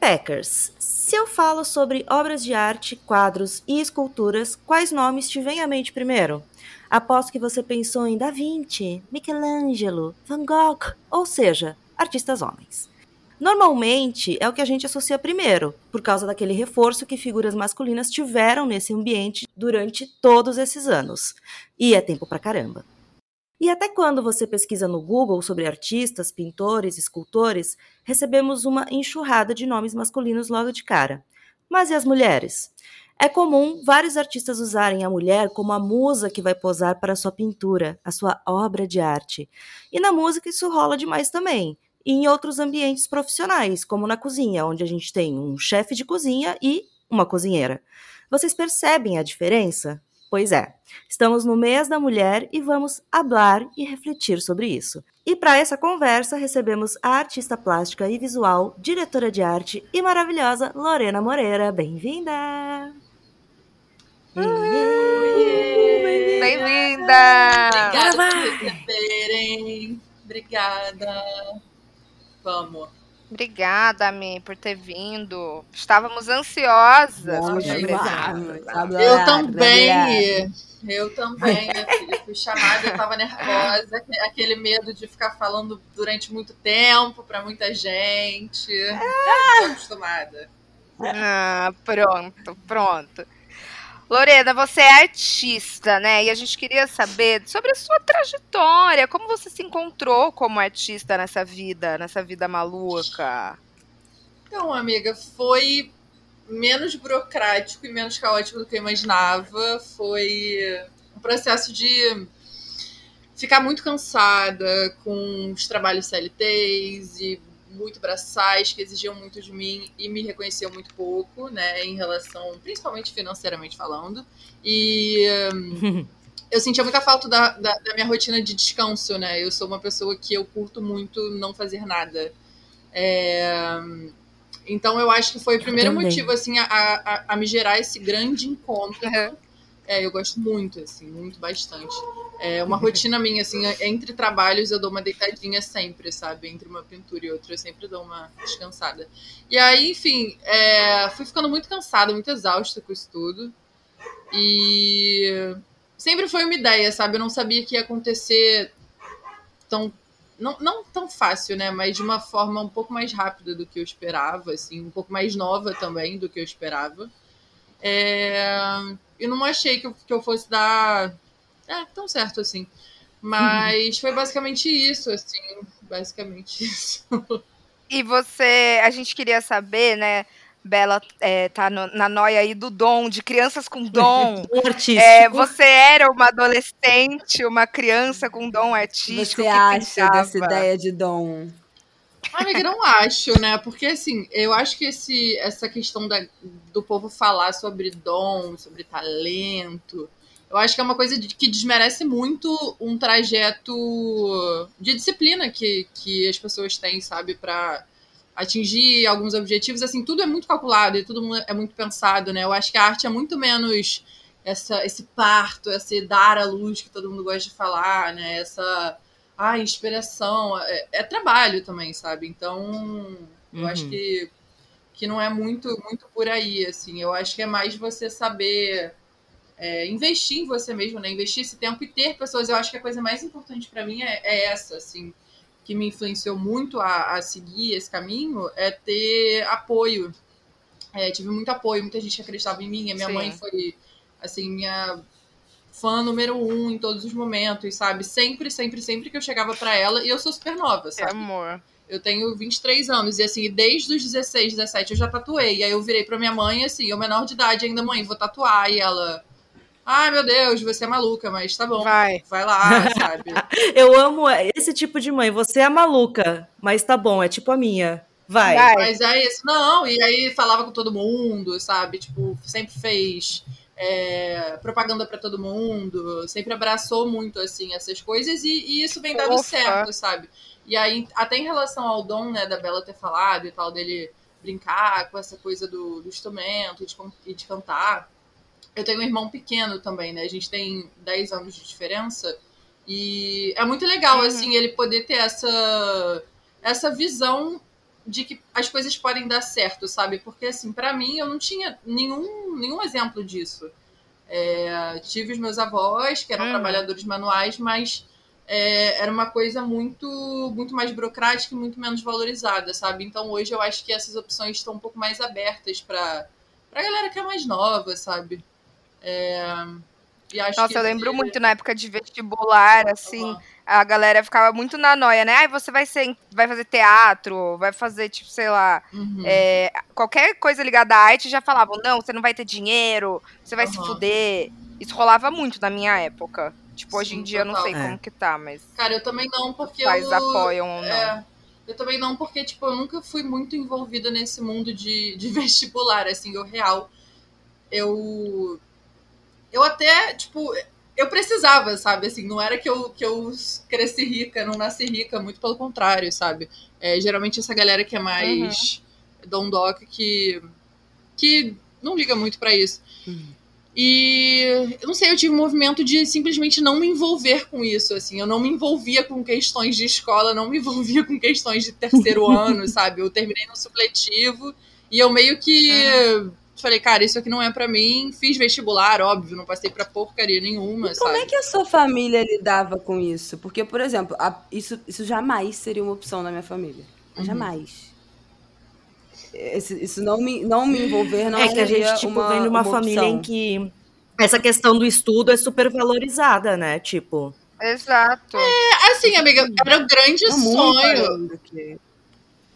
Pepeckers, se eu falo sobre obras de arte, quadros e esculturas, quais nomes te vêm à mente primeiro? Aposto que você pensou em Da Vinci, Michelangelo, Van Gogh, ou seja, artistas homens. Normalmente é o que a gente associa primeiro, por causa daquele reforço que figuras masculinas tiveram nesse ambiente durante todos esses anos. E é tempo pra caramba. E até quando você pesquisa no Google sobre artistas, pintores, escultores, recebemos uma enxurrada de nomes masculinos logo de cara. Mas e as mulheres? É comum vários artistas usarem a mulher como a musa que vai posar para a sua pintura, a sua obra de arte. E na música isso rola demais também. E em outros ambientes profissionais, como na cozinha, onde a gente tem um chefe de cozinha e uma cozinheira. Vocês percebem a diferença? Pois é, estamos no mês da mulher e vamos hablar e refletir sobre isso. E para essa conversa recebemos a artista plástica e visual, diretora de arte e maravilhosa Lorena Moreira. Bem-vinda! Bem-vinda! Obrigada por me receberem. Obrigada. Vamos. Obrigada, Ami, por ter vindo. Estávamos ansiosas por Vamos te. Eu também. Eu também, filha. Fui chamada, eu tava nervosa. aque- Aquele medo de ficar falando durante muito tempo pra muita gente. Tô acostumada. Ah, pronto, pronto. Lorena, você é artista, né? E a gente queria saber sobre a sua trajetória. Como você se encontrou como artista nessa vida, nessa vida maluca? Então, amiga, foi menos burocrático e menos caótico do que eu imaginava. Foi um processo de ficar muito cansada com os trabalhos CLTs e muito braçais que exigiam muito de mim e me reconheciam muito pouco, né, em relação, principalmente financeiramente falando. E eu sentia muita falta da, da, da minha rotina de descanso, né? Eu sou uma pessoa que eu curto muito não fazer nada. É, então eu acho que foi o primeiro motivo assim a, a, a me gerar esse grande encontro. Uhum. É, eu gosto muito, assim, muito bastante. É uma rotina minha, assim, entre trabalhos eu dou uma deitadinha sempre, sabe? Entre uma pintura e outra eu sempre dou uma descansada. E aí, enfim, é, fui ficando muito cansada, muito exausta com isso tudo. E sempre foi uma ideia, sabe? Eu não sabia que ia acontecer tão. Não, não tão fácil, né? Mas de uma forma um pouco mais rápida do que eu esperava, assim, um pouco mais nova também do que eu esperava. É, eu não achei que eu, que eu fosse dar é, tão certo assim. Mas foi basicamente isso, assim. Basicamente isso. E você, a gente queria saber, né? Bela é, tá no- na noia aí do dom, de crianças com dom. Um artístico. É, você era uma adolescente, uma criança com dom artístico. Você que acha pintava. dessa ideia de dom? Amiga, não acho, né? Porque assim, eu acho que esse, essa questão da, do povo falar sobre dom, sobre talento, eu acho que é uma coisa de- que desmerece muito um trajeto de disciplina que, que as pessoas têm, sabe, pra atingir alguns objetivos. Assim, tudo é muito calculado e tudo é muito pensado, né? Eu acho que a arte é muito menos essa, esse parto, esse dar à luz que todo mundo gosta de falar, né? Essa ah, inspiração. É, é trabalho também, sabe? Então, eu Uhum. acho que, que não é muito, muito por aí, assim. Eu acho que é mais você saber é, investir em você mesmo, né? Investir esse tempo e ter pessoas. Eu acho que a coisa mais importante pra mim é, é essa, assim. que me influenciou muito a, a seguir esse caminho é ter apoio. É, tive muito apoio, muita gente acreditava em mim. A minha Sim. mãe foi, assim, minha fã número um em todos os momentos, sabe? Sempre, sempre, sempre que eu chegava pra ela. E eu sou super nova, sabe? amor. Eu tenho 23 anos e assim, desde os 16, 17 eu já tatuei. E aí eu virei pra minha mãe, assim, eu menor de idade ainda, mãe, vou tatuar. E ela, ai meu Deus, você é maluca, mas tá bom. Vai. Vai lá, sabe? Eu amo esse tipo de mãe. Você é maluca, mas tá bom, é tipo a minha. Vai. Vai. Mas é isso, não. E aí falava com todo mundo, sabe? Tipo, sempre fez é, propaganda pra todo mundo, sempre abraçou muito, assim, essas coisas. E, e isso vem dando certo, sabe? E aí, até em relação ao dom, né, da Bela ter falado e tal, dele brincar com essa coisa do, do instrumento e de, e de cantar. Eu tenho um irmão pequeno também, né? A gente tem 10 anos de diferença. E é muito legal, Uhum. assim, ele poder ter essa, essa visão de que as coisas podem dar certo, sabe? Porque, assim, pra mim, eu não tinha nenhum, nenhum exemplo disso. É, tive os meus avós, que eram Uhum. trabalhadores manuais, mas é, era uma coisa muito, muito mais burocrática e muito menos valorizada, sabe? Então, hoje, eu acho que essas opções estão um pouco mais abertas pra, pra galera que é mais nova, sabe? É, e acho Nossa, que eu lembro esse- muito na época de vestibular, assim, a galera ficava muito na noia, né? Ai, você vai ser, vai fazer teatro, vai fazer, tipo, sei lá, Uhum. é, qualquer coisa ligada à arte, já falavam, não, você não vai ter dinheiro, você vai se Aham. fuder. Isso rolava muito na minha época. Tipo, hoje em Sim, dia eu não total. sei É. como que tá, mas Cara, eu também não, porque pais eu... apoiam ou não. É, eu também não, porque, tipo, eu nunca fui muito envolvida nesse mundo de, de vestibular, assim, eu real. Eu. Eu até, tipo, eu precisava, sabe? Assim, não era que eu, que eu cresci rica, não nasci rica, muito pelo contrário, sabe? É, geralmente essa galera que é mais dondoca que, que não liga muito pra isso. E eu não sei, eu tive um movimento de simplesmente não me envolver com isso, assim. Eu não me envolvia com questões de escola, não me envolvia com questões de terceiro ano, sabe? Eu terminei no supletivo e eu meio que falei, cara, isso aqui não é pra mim. Fiz vestibular, óbvio, não passei pra porcaria nenhuma, E como sabe? é que a sua família lidava com isso? Porque, por exemplo, a- isso, isso jamais seria uma opção na minha família. Uhum. Jamais. Esse- isso não me, não me envolver não é que a gente, tipo, uma, vem de uma, uma família opção. em que essa questão do estudo é super valorizada, né? Tipo, Exato. Assim, amiga, era o grande muito sonho.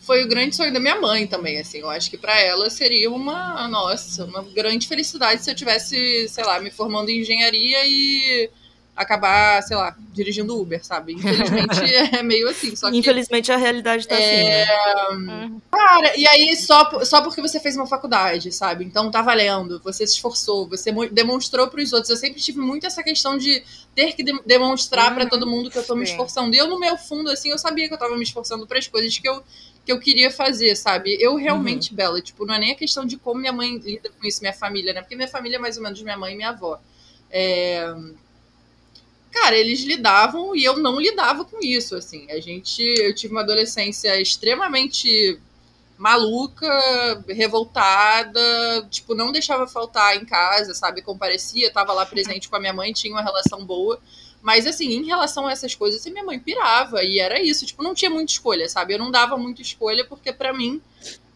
Foi o grande sonho da minha mãe também, assim. Eu acho que pra ela seria uma, nossa, uma grande felicidade se eu tivesse, sei lá, me formando em engenharia e acabar, sei lá, dirigindo Uber, sabe? Infelizmente é meio assim. Só que infelizmente a realidade tá assim, né? Uhum. Cara, e aí só, só porque você fez uma faculdade, sabe? Então tá valendo, você se esforçou, você mo- demonstrou pros outros. Eu sempre tive muito essa questão de ter que de- demonstrar pra Uhum. todo mundo que eu tô me esforçando. E eu, no meu fundo, assim, eu sabia que eu tava me esforçando pras coisas que eu, que eu queria fazer, sabe? Eu realmente, Bela, tipo, não é nem a questão de como minha mãe lida com isso, minha família, né? Porque minha família é mais ou menos minha mãe e minha avó. É... Cara, eles lidavam e eu não lidava com isso, assim. A gente, eu tive uma adolescência extremamente maluca, revoltada, tipo, não deixava faltar em casa, sabe? Comparecia, tava lá presente com a minha mãe, tinha uma relação boa. Mas, assim, em relação a essas coisas, assim, minha mãe pirava, e era isso. Tipo, não tinha muita escolha, sabe? Eu não dava muita escolha, porque para mim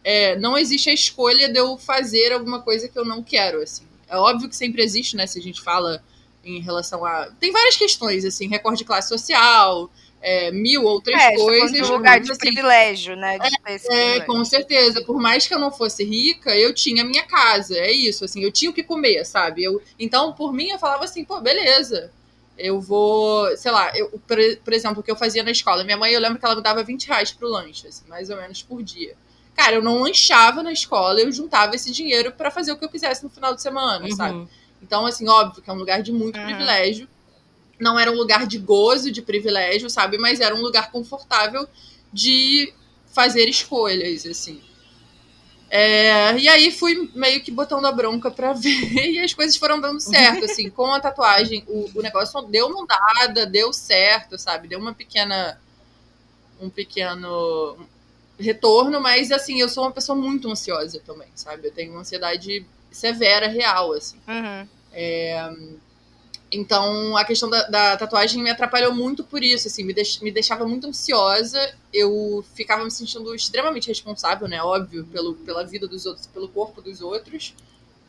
é, não existe a escolha de eu fazer alguma coisa que eu não quero, assim. É óbvio que sempre existe, né? Se a gente fala em relação a. Tem várias questões, assim, recorde de classe social, é, mil outras É, coisas. um lugar de assim, privilégio, né? De é, privilégio. com certeza. Por mais que eu não fosse rica, eu tinha minha casa. É isso, assim, eu tinha o que comer, sabe? Eu, então, por mim, eu falava assim, pô, beleza. Eu vou, sei lá, eu, por, por exemplo, o que eu fazia na escola. Minha mãe, eu lembro que ela me dava 20 reais pro lanche, assim, mais ou menos por dia. Cara, eu não lanchava na escola, eu juntava esse dinheiro pra fazer o que eu quisesse no final de semana, sabe? Uhum. Então, assim, óbvio que é um lugar de muito Uhum. privilégio. Não era um lugar de gozo, de privilégio, sabe? Mas era um lugar confortável de fazer escolhas, assim. É, e aí fui meio que botando a bronca pra ver e as coisas foram dando certo, assim. Com a tatuagem, o, o negócio deu mudada, deu certo, sabe? Deu uma pequena... Um pequeno retorno, mas, assim, eu sou uma pessoa muito ansiosa também, sabe? Eu tenho uma ansiedade severa, real, assim. Uhum. Então, a questão da, da, tatuagem me atrapalhou muito por isso, assim, me, deix, me deixava muito ansiosa, eu ficava me sentindo extremamente responsável, né, óbvio, pelo, pela vida dos outros, pelo corpo dos outros.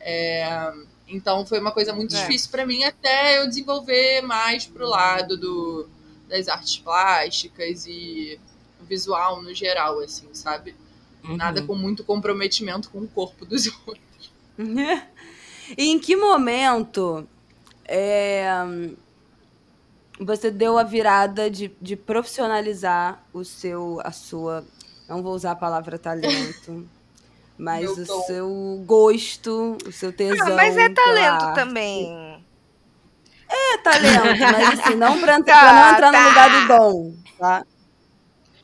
É, então, foi uma coisa muito é. difícil para mim até eu desenvolver mais pro lado do, das artes plásticas e visual no geral, assim, sabe? Uhum. Nada com muito comprometimento com o corpo dos outros. e em que momento é, você deu a virada de, de profissionalizar o seu, a sua, não vou usar a palavra talento, mas o seu gosto, o seu tesão. Ah, mas é talento também. É talento, mas assim, não pra, tá, pra não entrar tá. no lugar do dom, tá?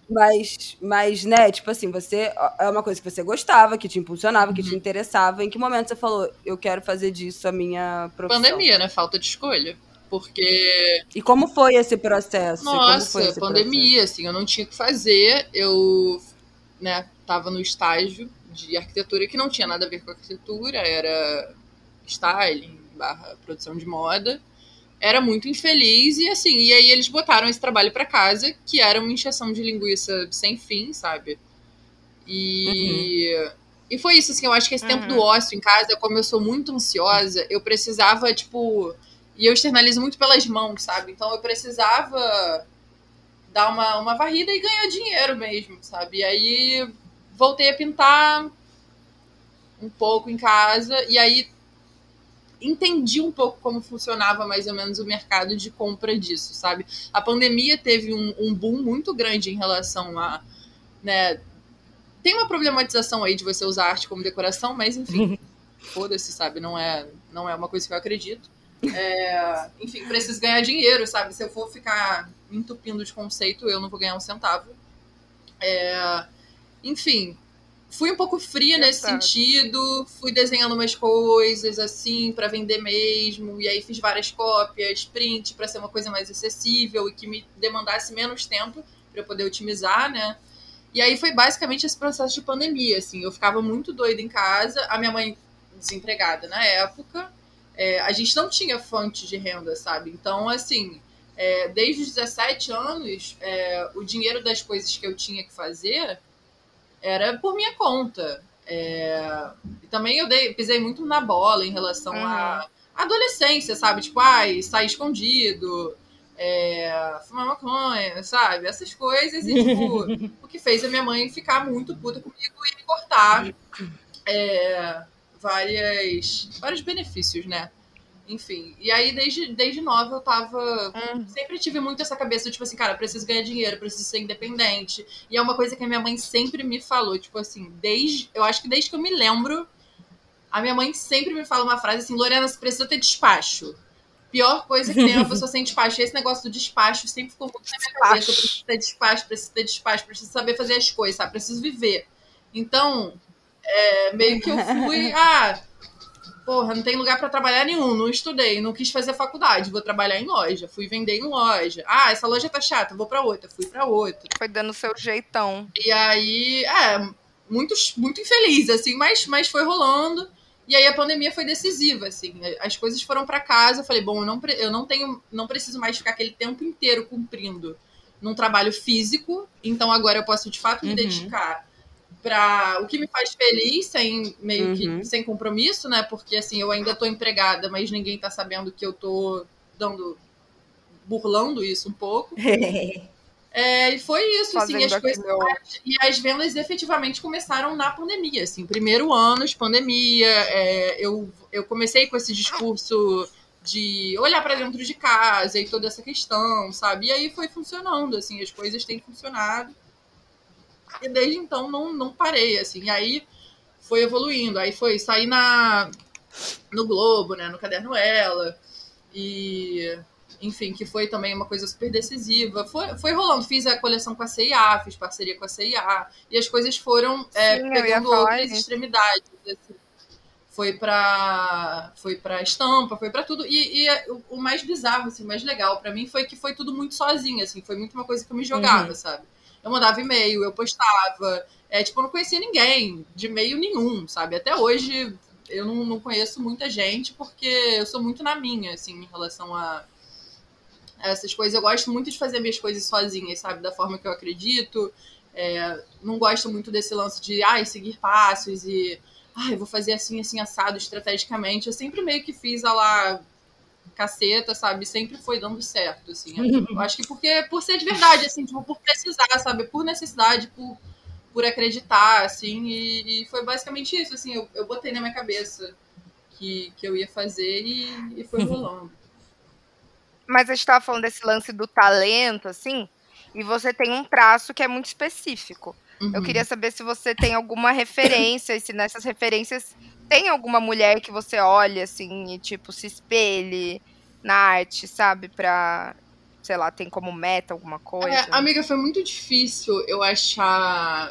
Mas, mas, né, tipo assim, você é uma coisa que você gostava, que te impulsionava, que te uhum. interessava. Em que momento você falou, eu quero fazer disso a minha profissão? Pandemia, né? Falta de escolha. Porque. E como foi esse processo? Nossa, esse pandemia, processo? assim, eu não tinha o que fazer. Eu, né, tava no estágio de arquitetura que não tinha nada a ver com arquitetura, era styling, barra produção de moda era muito infeliz e assim, e aí eles botaram esse trabalho para casa, que era uma injeção de linguiça sem fim, sabe? E uhum. e foi isso assim, eu acho que esse uhum. tempo do ócio em casa, como eu sou muito ansiosa, eu precisava tipo, e eu externalizo muito pelas mãos, sabe? Então eu precisava dar uma, uma varrida e ganhar dinheiro mesmo, sabe? E aí voltei a pintar um pouco em casa e aí entendi um pouco como funcionava mais ou menos o mercado de compra disso, sabe? A pandemia teve um, um boom muito grande em relação a. Né, tem uma problematização aí de você usar arte como decoração, mas enfim, foda-se, sabe? Não é, não é uma coisa que eu acredito. É, enfim, preciso ganhar dinheiro, sabe? Se eu for ficar entupindo de conceito, eu não vou ganhar um centavo. É, enfim, fui um pouco fria nesse sentido, fui desenhando umas coisas assim para vender mesmo, e aí fiz várias cópias, print para ser uma coisa mais acessível e que me demandasse menos tempo para eu poder otimizar, né? E aí foi basicamente esse processo de pandemia, assim, eu ficava muito doida em casa, a minha mãe desempregada na época, é, a gente não tinha fonte de renda, sabe? Então, assim, é, desde os 17 anos, é, o dinheiro das coisas que eu tinha que fazer era por minha conta. É... E também eu dei, pisei muito na bola em relação uhum. à adolescência, sabe? Tipo, ai, sair escondido, é... fumar maconha, sabe? Essas coisas. E, tipo, o que fez a minha mãe ficar muito puta comigo e me cortar é... várias, vários benefícios, né? Enfim, e aí desde, desde nova eu tava. Hum. Sempre tive muito essa cabeça, tipo assim, cara, preciso ganhar dinheiro, preciso ser independente. E é uma coisa que a minha mãe sempre me falou, tipo assim, desde. Eu acho que desde que eu me lembro, a minha mãe sempre me fala uma frase assim: Lorena, você precisa ter despacho. Pior coisa que tem é uma pessoa sem despacho. Esse negócio do despacho sempre ficou muito na minha despacho. cabeça. Eu preciso ter despacho, preciso ter despacho, preciso saber fazer as coisas, sabe? Preciso viver. Então, é, meio que eu fui. Ah, porra, não tem lugar para trabalhar nenhum, não estudei, não quis fazer faculdade, vou trabalhar em loja, fui vender em loja. Ah, essa loja tá chata, vou para outra, fui para outra. Foi dando seu jeitão. E aí, é, muito, muito infeliz, assim, mas, mas foi rolando. E aí a pandemia foi decisiva, assim. As coisas foram para casa, eu falei, bom, eu não, eu não tenho, não preciso mais ficar aquele tempo inteiro cumprindo num trabalho físico, então agora eu posso de fato me uhum. dedicar para o que me faz feliz, sem meio uhum. que sem compromisso, né? Porque assim, eu ainda tô empregada, mas ninguém tá sabendo que eu tô dando burlando isso um pouco. é, e foi isso, assim, as coisas. E as vendas efetivamente começaram na pandemia, assim, primeiro ano de pandemia. É, eu, eu comecei com esse discurso de olhar para dentro de casa e toda essa questão, sabe? E aí foi funcionando, assim, as coisas têm funcionado. E desde então não, não parei, assim. E aí foi evoluindo. Aí foi sair na, no Globo, né? No Caderno Ela. E enfim, que foi também uma coisa super decisiva. Foi, foi rolando, fiz a coleção com a CIA, fiz parceria com a CIA, e as coisas foram é, Sim, pegando outras extremidades. Assim. Foi para foi para estampa, foi para tudo. E, e, o, o mais bizarro, assim, o mais legal para mim foi que foi tudo muito sozinho, assim, foi muito uma coisa que eu me jogava, uhum. sabe? Eu mandava e-mail, eu postava. É, tipo, eu não conhecia ninguém, de e-mail nenhum, sabe? Até hoje, eu não, não conheço muita gente porque eu sou muito na minha, assim, em relação a essas coisas. Eu gosto muito de fazer minhas coisas sozinha, sabe? Da forma que eu acredito. É, não gosto muito desse lance de, ai, seguir passos e, ai, vou fazer assim, assim, assado estrategicamente. Eu sempre meio que fiz a lá caceta, sabe? Sempre foi dando certo, assim. Eu acho que porque, por ser de verdade, assim, tipo, por precisar, sabe? Por necessidade, por, por acreditar, assim. E, e foi basicamente isso, assim. Eu, eu botei na minha cabeça que, que eu ia fazer e, e foi rolando. Mas a gente tava falando desse lance do talento, assim, e você tem um traço que é muito específico. Uhum. Eu queria saber se você tem alguma referência, e se nessas referências tem alguma mulher que você olha, assim, e, tipo, se espelhe na arte, sabe? Pra, sei lá, tem como meta alguma coisa? É, amiga, foi muito difícil eu achar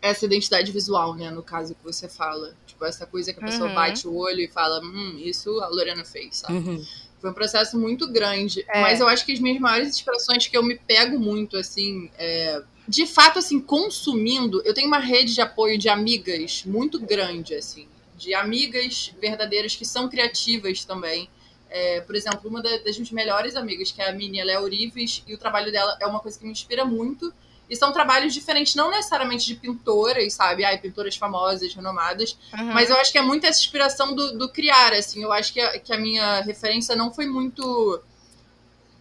essa identidade visual, né? No caso que você fala. Tipo, essa coisa que a pessoa uhum. bate o olho e fala, hum, isso a Lorena fez, sabe? Uhum. Foi um processo muito grande. É. Mas eu acho que as minhas maiores inspirações que eu me pego muito, assim, é, de fato, assim, consumindo, eu tenho uma rede de apoio de amigas muito grande, assim de amigas verdadeiras que são criativas também. É, por exemplo, uma das minhas melhores amigas, que é a Mini, ela é Orives, e o trabalho dela é uma coisa que me inspira muito. E são trabalhos diferentes, não necessariamente de pintoras, sabe? Ai, pintoras famosas, renomadas. Uhum. Mas eu acho que é muito essa inspiração do, do criar, assim. Eu acho que a, que a minha referência não foi muito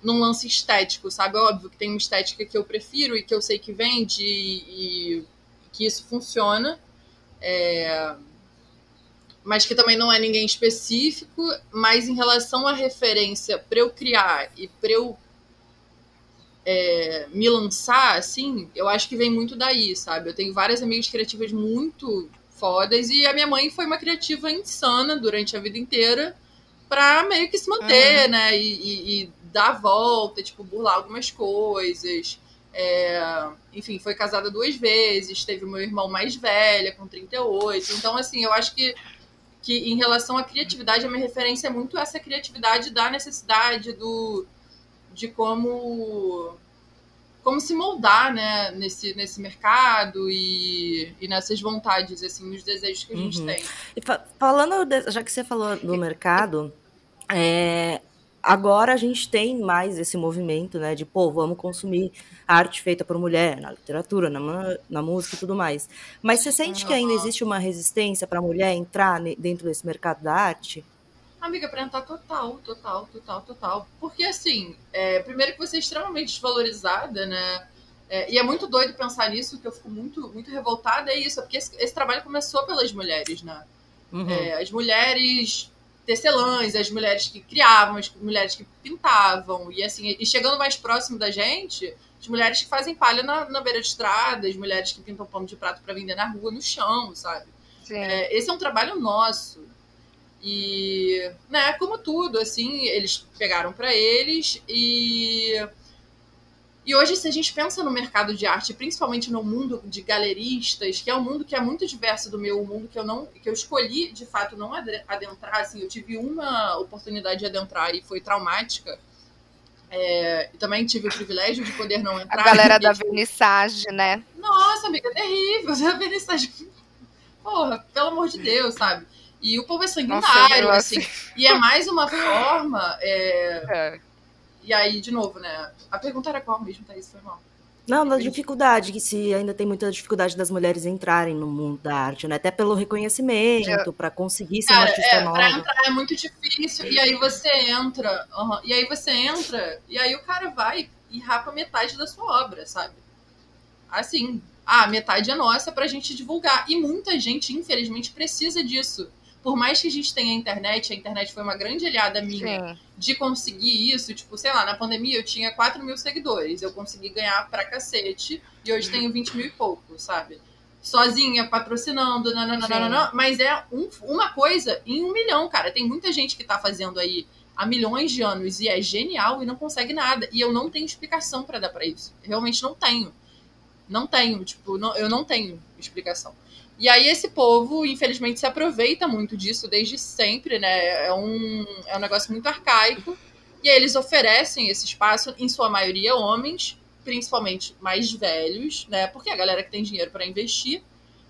num lance estético, sabe? Óbvio que tem uma estética que eu prefiro e que eu sei que vende e, e que isso funciona. É mas que também não é ninguém específico, mas em relação à referência para eu criar e para eu é, me lançar, assim, eu acho que vem muito daí, sabe? Eu tenho várias amigas criativas muito fodas e a minha mãe foi uma criativa insana durante a vida inteira para meio que se manter, uhum. né? E, e, e, dar a volta, tipo, burlar algumas coisas. É, enfim, foi casada duas vezes, teve o meu irmão mais velho, com 38. Então, assim, eu acho que que em relação à criatividade, a minha referência é muito essa criatividade da necessidade do de como como se moldar, né, nesse, nesse mercado e, e nessas vontades, assim, nos desejos que a gente uhum. tem. E fa falando, de, já que você falou do mercado, é, agora a gente tem mais esse movimento, né, de, pô, vamos consumir arte feita por mulher, na literatura, na, na música e tudo mais. Mas você sente que ainda existe uma resistência para a mulher entrar dentro desse mercado da arte? Amiga, para entrar total, total, total, total. Porque, assim, é, primeiro que você é extremamente desvalorizada, né, é, e é muito doido pensar nisso, que eu fico muito, muito revoltada, é isso, porque esse, esse trabalho começou pelas mulheres, né? Uhum. É, as mulheres tecelãs, as mulheres que criavam, as mulheres que pintavam, e assim, e chegando mais próximo da gente, as mulheres que fazem palha na, na beira de estrada, as mulheres que pintam pano de prato para vender na rua, no chão, sabe? É, esse é um trabalho nosso. E, né, como tudo, assim, eles pegaram para eles e e hoje, se a gente pensa no mercado de arte, principalmente no mundo de galeristas, que é um mundo que é muito diverso do meu, um mundo que eu não, que eu escolhi de fato não adentrar, assim, eu tive uma oportunidade de adentrar e foi traumática. É, e também tive o privilégio de poder não entrar. A galera da vernissage, né? Nossa, amiga, terrível. A vernissage. Porra, pelo amor de Deus, sabe? E o povo é sanguinário, Nossa, assim. E é mais uma forma. É... É e aí, de novo, né? A pergunta era qual mesmo, Thaís? Foi mal. Não, da dificuldade, que se ainda tem muita dificuldade das mulheres entrarem no mundo da arte, né? Até pelo reconhecimento, para conseguir ser Cara, uma artista é, nova. Pra entrar é muito difícil, e aí você entra, uhum, e aí você entra, e aí o cara vai e rapa metade da sua obra, sabe? Assim, ah, metade é nossa pra gente divulgar. E muita gente, infelizmente, precisa disso por mais que a gente tenha a internet, a internet foi uma grande aliada minha Sim. de conseguir isso. Tipo, sei lá, na pandemia eu tinha 4 mil seguidores, eu consegui ganhar pra cacete, e hoje tenho 20 mil e pouco, sabe? Sozinha, patrocinando, nananana, mas é um, uma coisa em um milhão, cara. Tem muita gente que tá fazendo aí há milhões de anos e é genial e não consegue nada. E eu não tenho explicação para dar para isso. Realmente não tenho. Não tenho, tipo, não, eu não tenho explicação. E aí esse povo, infelizmente, se aproveita muito disso desde sempre, né? É um, é um negócio muito arcaico. E aí eles oferecem esse espaço, em sua maioria, homens, principalmente mais velhos, né? Porque a galera que tem dinheiro para investir.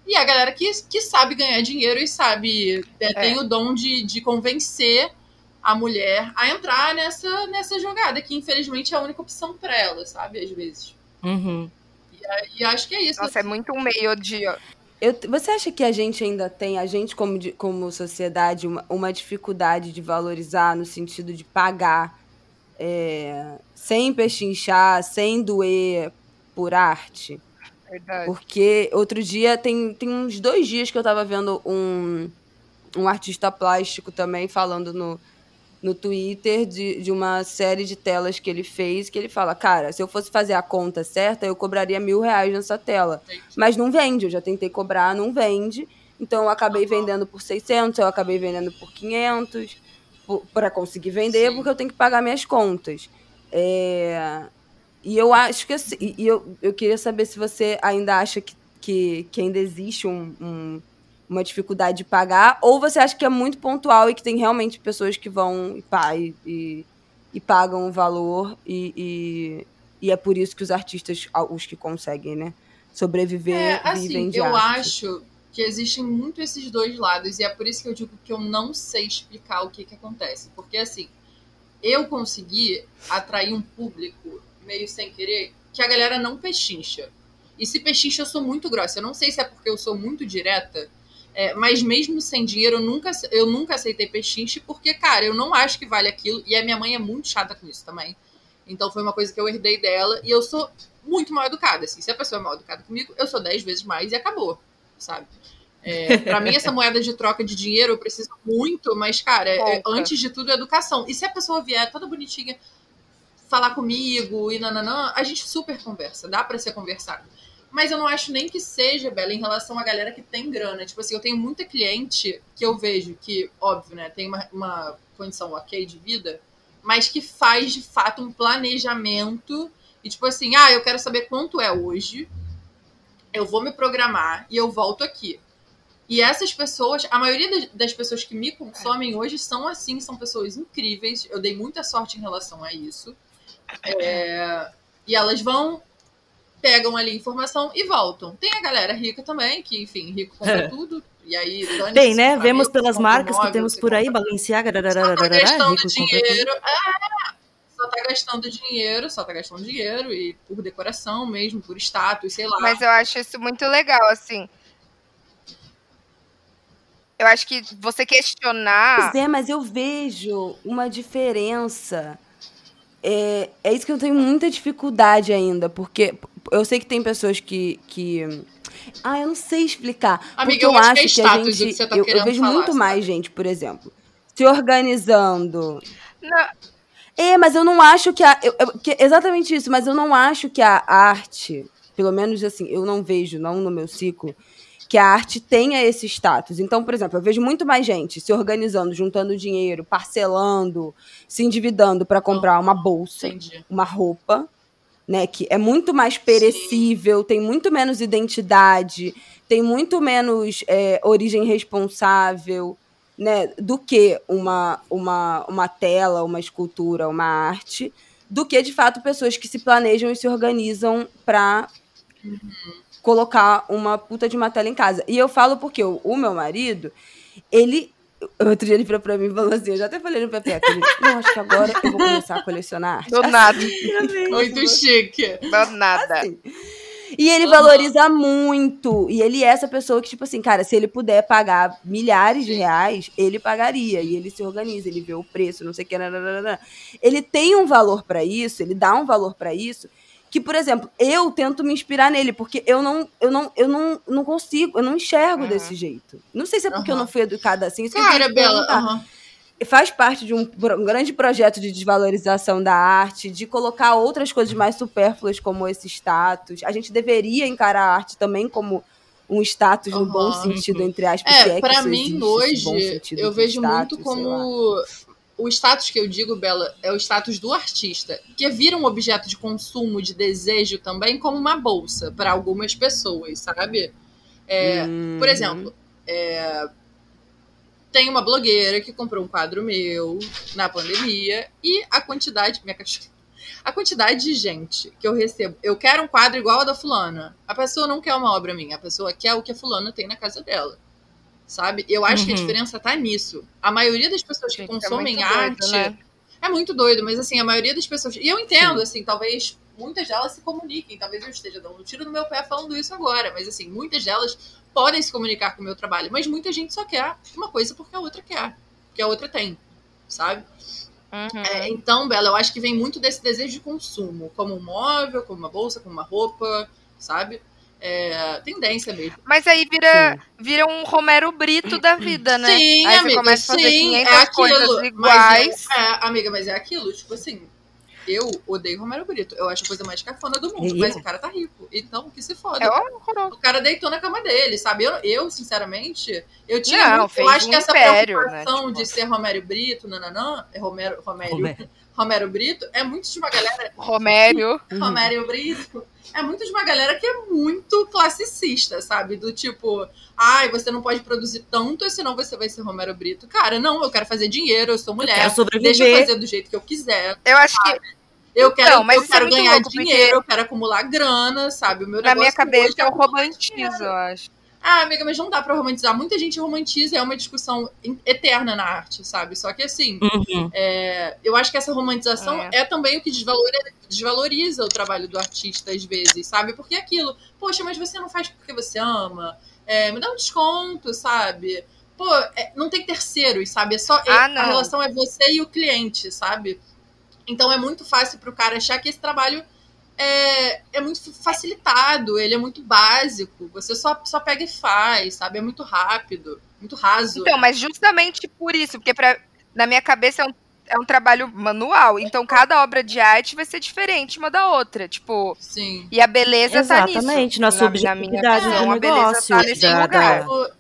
e a galera que, que sabe ganhar dinheiro e sabe, é, tem o dom de, de convencer a mulher a entrar nessa, nessa jogada, que infelizmente é a única opção para ela, sabe? Às vezes. Uhum. E, e, acho que é isso. Nossa, é muito um meio de. Eu, você acha que a gente ainda tem, a gente como, como sociedade, uma, uma dificuldade de valorizar no sentido de pagar é, sem pechinchar, sem doer por arte? Verdade. Porque outro dia, tem, tem uns dois dias que eu tava vendo um, um artista plástico também falando no, no Twitter de, de uma série de telas que ele fez, que ele fala, cara, se eu fosse fazer a conta certa, eu cobraria mil reais nessa tela. Mas não vende, eu já tentei cobrar, não vende. Então eu acabei vendendo por 600, eu acabei vendendo por 500 para conseguir vender, Sim. porque eu tenho que pagar minhas contas. É... E eu acho que assim, e eu, eu queria saber se você ainda acha que, que, que ainda existe um, um uma dificuldade de pagar, ou você acha que é muito pontual e que tem realmente pessoas que vão e, e, e pagam o valor e, e, e, é por isso que os artistas, os que conseguem, né, sobreviver, é, assim, vivem de eu arte. acho que existem muito esses dois lados e é por isso que eu digo que eu não sei explicar o que que acontece, porque assim, eu consegui atrair um público meio sem querer que a galera não pechincha. E se pechincha, eu sou muito grossa. Eu não sei se é porque eu sou muito direta, é, mas mesmo sem dinheiro, eu nunca, eu nunca aceitei pechinche, porque, cara, eu não acho que vale aquilo. E a minha mãe é muito chata com isso também. Então foi uma coisa que eu herdei dela. E eu sou muito mal educada. Assim. Se a pessoa é mal educada comigo, eu sou dez vezes mais e acabou, sabe? É, para mim, essa moeda de troca de dinheiro eu preciso muito, mas, cara, é, antes de tudo, é educação. E se a pessoa vier toda bonitinha falar comigo e nananã, a gente super conversa, dá para ser conversado. Mas eu não acho nem que seja, Bela, em relação à galera que tem grana. Tipo assim, eu tenho muita cliente que eu vejo que, óbvio, né, tem uma, uma condição ok de vida, mas que faz de fato um planejamento e tipo assim, ah, eu quero saber quanto é hoje, eu vou me programar e eu volto aqui. E essas pessoas, a maioria das pessoas que me consomem hoje são assim, são pessoas incríveis. Eu dei muita sorte em relação a isso. É, e elas vão pegam ali informação e voltam. Tem a galera rica também, que, enfim, rico compra é. tudo. E aí, Tem, né? Vemos pelas marcas móvel, que temos por aí, Balenciaga, só tá gastando dinheiro. É, só tá gastando dinheiro, só tá gastando dinheiro e por decoração mesmo, por status, sei lá. Mas eu acho isso muito legal, assim. Eu acho que você questionar. Pois é, mas eu vejo uma diferença. É, é isso que eu tenho muita dificuldade ainda, porque eu sei que tem pessoas que. que... Ah, eu não sei explicar. Amiga, porque eu, eu acho, que, é a gente. Que tá eu, eu, vejo falar, muito sabe? mais gente, por exemplo, se organizando. Não. É, mas eu não acho que a. Eu, eu, que, exatamente isso, mas eu não acho que a arte, pelo menos assim, eu não vejo, não no meu ciclo, que a arte tenha esse status. Então, por exemplo, eu vejo muito mais gente se organizando, juntando dinheiro, parcelando, se endividando para comprar uma bolsa, Entendi. uma roupa, né? Que é muito mais perecível, tem muito menos identidade, tem muito menos é, origem responsável, né? Do que uma, uma, uma tela, uma escultura, uma arte, do que de fato pessoas que se planejam e se organizam para uhum. colocar uma puta de uma tela em casa. E eu falo porque o, o meu marido, ele Outro dia ele virou pra mim e falou assim: eu já até falei no Pepeca. Ele não, acho que agora eu vou começar a colecionar arte. Do nada. Muito chique. Do nada. Assim. E ele valoriza muito. E ele é essa pessoa que, tipo assim, cara, se ele puder pagar milhares de reais, ele pagaria. E ele se organiza, ele vê o preço, não sei o que. Nananana. Ele tem um valor para isso, ele dá um valor para isso que, por exemplo, eu tento me inspirar nele, porque eu não, eu não, eu não, não consigo, eu não enxergo uhum. desse jeito. Não sei se é porque uhum. eu não fui educada assim. Isso Cara, Bela, uhum. faz parte de um, um, grande projeto de desvalorização da arte, de colocar outras coisas mais supérfluas como esse status. A gente deveria encarar a arte também como um status no bom sentido, entre aspas. É, é para mim, hoje, eu vejo status, muito como o status que eu digo, Bela, é o status do artista, que vira um objeto de consumo, de desejo também, como uma bolsa para algumas pessoas, sabe? É, hum. Por exemplo, é, tem uma blogueira que comprou um quadro meu na pandemia e a quantidade. Minha cachorra. A quantidade de gente que eu recebo, eu quero um quadro igual ao da fulana. A pessoa não quer uma obra minha, a pessoa quer o que a fulana tem na casa dela. Sabe? Eu acho uhum. que a uhum. diferença tá nisso. A maioria das pessoas que gente, consomem é arte doido, né? é muito doido, mas assim, a maioria das pessoas. E eu entendo, Sim. assim, talvez muitas delas se comuniquem. Talvez eu esteja dando um tiro no meu pé falando isso agora, mas assim, muitas delas podem se comunicar com o meu trabalho, mas muita gente só quer uma coisa porque a outra quer, que a outra tem, sabe? Uhum. É, então, Bela, eu acho que vem muito desse desejo de consumo, como um móvel, como uma bolsa, como uma roupa, sabe? É, tendência mesmo. Mas aí vira, vira um Romero Brito da vida, né? Sim, aí amiga, você começa a fazer sim, 500 é aquilo, coisas iguais. É, é, amiga, mas é aquilo, tipo assim, eu odeio Romero Brito. Eu acho a coisa mais cafona do mundo. Mas o cara tá rico. Então, que se foda. É o cara deitou na cama dele, sabe? Eu, eu sinceramente, eu tinha. Não, eu acho um que essa império, né, preocupação né? tipo... de ser Romero Brito, nananã, é Romero, Romero, Romero. Romero Brito, é muito de uma galera. Romero. Romero Brito. É muito de uma galera que é muito classicista, sabe? Do tipo, ai, você não pode produzir tanto, senão você vai ser Romero Brito. Cara, não, eu quero fazer dinheiro, eu sou mulher. Eu deixa eu fazer do jeito que eu quiser. Eu acho sabe? que. Eu quero, então, eu quero é ganhar louco, dinheiro, eu quero acumular grana, sabe? O meu Na minha cabeça eu romantizo, eu acho. Ah, amiga, mas não dá pra romantizar. Muita gente romantiza, é uma discussão eterna na arte, sabe? Só que assim, uhum. é, eu acho que essa romantização é. é, também o que desvaloriza, desvaloriza o trabalho do artista às vezes, sabe? Porque é aquilo, poxa, mas você não faz porque você ama, é, me dá um desconto, sabe? Pô, é, não tem terceiros, sabe? É só ah, a relação é você e o cliente, sabe? Então é muito fácil pro cara achar que esse trabalho é, é muito facilitado, ele é muito básico. Você só, só pega e faz, sabe? É muito rápido, muito raso. Então, mas justamente por isso, porque pra, na minha cabeça é um, é um trabalho manual. Então, cada obra de arte vai ser diferente uma da outra. Tipo. Sim. E a beleza Exatamente, tá nisso. Exatamente, na, na subjetividade do negócio. A beleza tá nesse da, lugar. Da...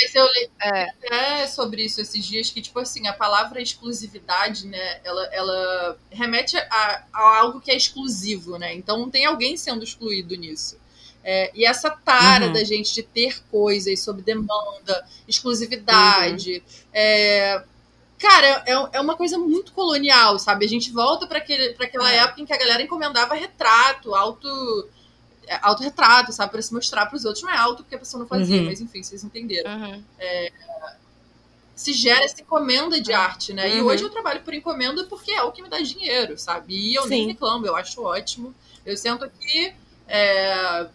Mas eu li é. até sobre isso esses dias, que, tipo assim, a palavra exclusividade, né, ela, ela remete a, a algo que é exclusivo, né? Então tem alguém sendo excluído nisso. É, e essa tara uhum. da gente de ter coisas sob demanda, exclusividade, uhum. é, cara, é, é uma coisa muito colonial, sabe? A gente volta para aquela é. época em que a galera encomendava retrato, auto é autorretrato, sabe? Pra se mostrar pros outros. Não é auto porque a pessoa não fazia, uhum. mas enfim, vocês entenderam. Uhum. É, se gera essa encomenda de arte, né? Uhum. E hoje eu trabalho por encomenda porque é o que me dá dinheiro, sabe? E eu Sim. nem reclamo, eu acho ótimo. Eu sento aqui, é,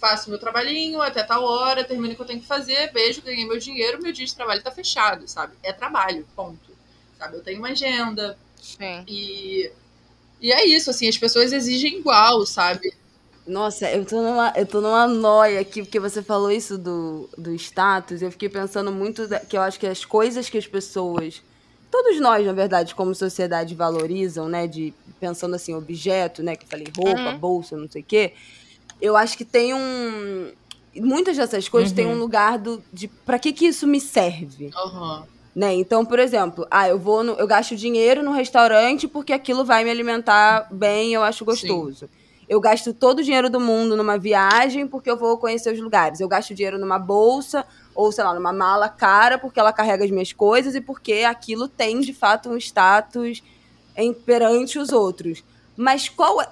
faço meu trabalhinho até tal hora, termino o que eu tenho que fazer, beijo, ganhei meu dinheiro, meu dia de trabalho tá fechado, sabe? É trabalho, ponto. Sabe? Eu tenho uma agenda. Sim. E, e é isso, assim, as pessoas exigem igual, sabe? Nossa, eu tô numa, eu tô numa noia aqui, porque você falou isso do, do status. Eu fiquei pensando muito da, que eu acho que as coisas que as pessoas. Todos nós, na verdade, como sociedade, valorizam, né? De pensando assim, objeto, né? Que eu falei, roupa, uhum. bolsa, não sei o quê. Eu acho que tem um. Muitas dessas coisas uhum. têm um lugar do, de para que, que isso me serve. Uhum. Né? Então, por exemplo, ah, eu vou no, eu gasto dinheiro no restaurante porque aquilo vai me alimentar bem, eu acho gostoso. Sim. Eu gasto todo o dinheiro do mundo numa viagem porque eu vou conhecer os lugares. Eu gasto dinheiro numa bolsa ou, sei lá, numa mala cara porque ela carrega as minhas coisas e porque aquilo tem, de fato, um status em, perante os outros. Mas qual é.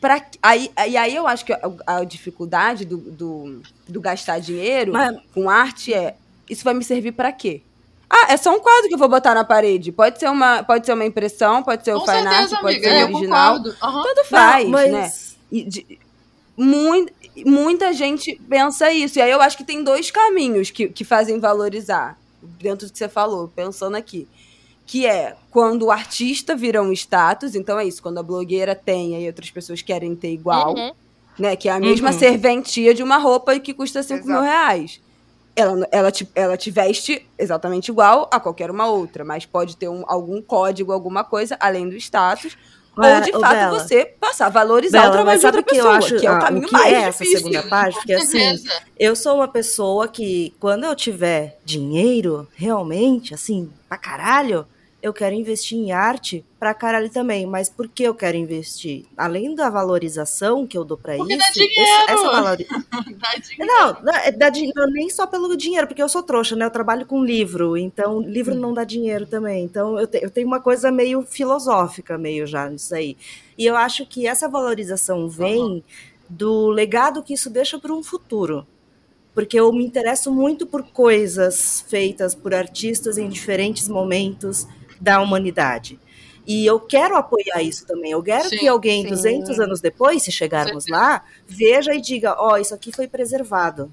Pra, aí, e aí eu acho que a, a dificuldade do, do, do, gastar dinheiro Mas... com arte é: isso vai me servir para quê? Ah, é só um quadro que eu vou botar na parede. Pode ser uma, pode ser uma impressão, pode ser o fine art, pode ser o original. Uhum. Tudo faz, Não, mas... né? De, muito, muita gente pensa isso. E aí eu acho que tem dois caminhos que, que fazem valorizar, dentro do que você falou, pensando aqui. Que é quando o artista vira um status, então é isso, quando a blogueira tem e outras pessoas querem ter igual, uhum. né? Que é a mesma uhum. serventia de uma roupa que custa 5 mil reais. Ela, ela, te, ela te veste exatamente igual a qualquer uma outra, mas pode ter um, algum código, alguma coisa, além do status ou de fato Bela. você passar a valorizar Bela, o trabalho de outra que pessoa, eu acho, que é o caminho o que mais é essa difícil. segunda parte, porque assim, eu sou uma pessoa que quando eu tiver dinheiro, realmente, assim, pra caralho, eu quero investir em arte pra caralho também. Mas por que eu quero investir? Além da valorização que eu dou pra Porque isso. dá dinheiro. esse- essa Dá dinheiro. Não, é- dá din- não, nem só pelo dinheiro, porque eu sou trouxa, né? Eu trabalho com livro, então livro não dá dinheiro também. Então eu, te- eu tenho uma coisa meio filosófica, meio já nisso aí. E eu acho que essa valorização vem do legado que isso deixa para um futuro. Porque eu me interesso muito por coisas feitas por artistas em diferentes momentos da humanidade. E eu quero apoiar isso também. Eu quero Sim, que alguém, sim. 200 anos depois, se chegarmos lá, veja e diga: Ó, isso aqui foi preservado.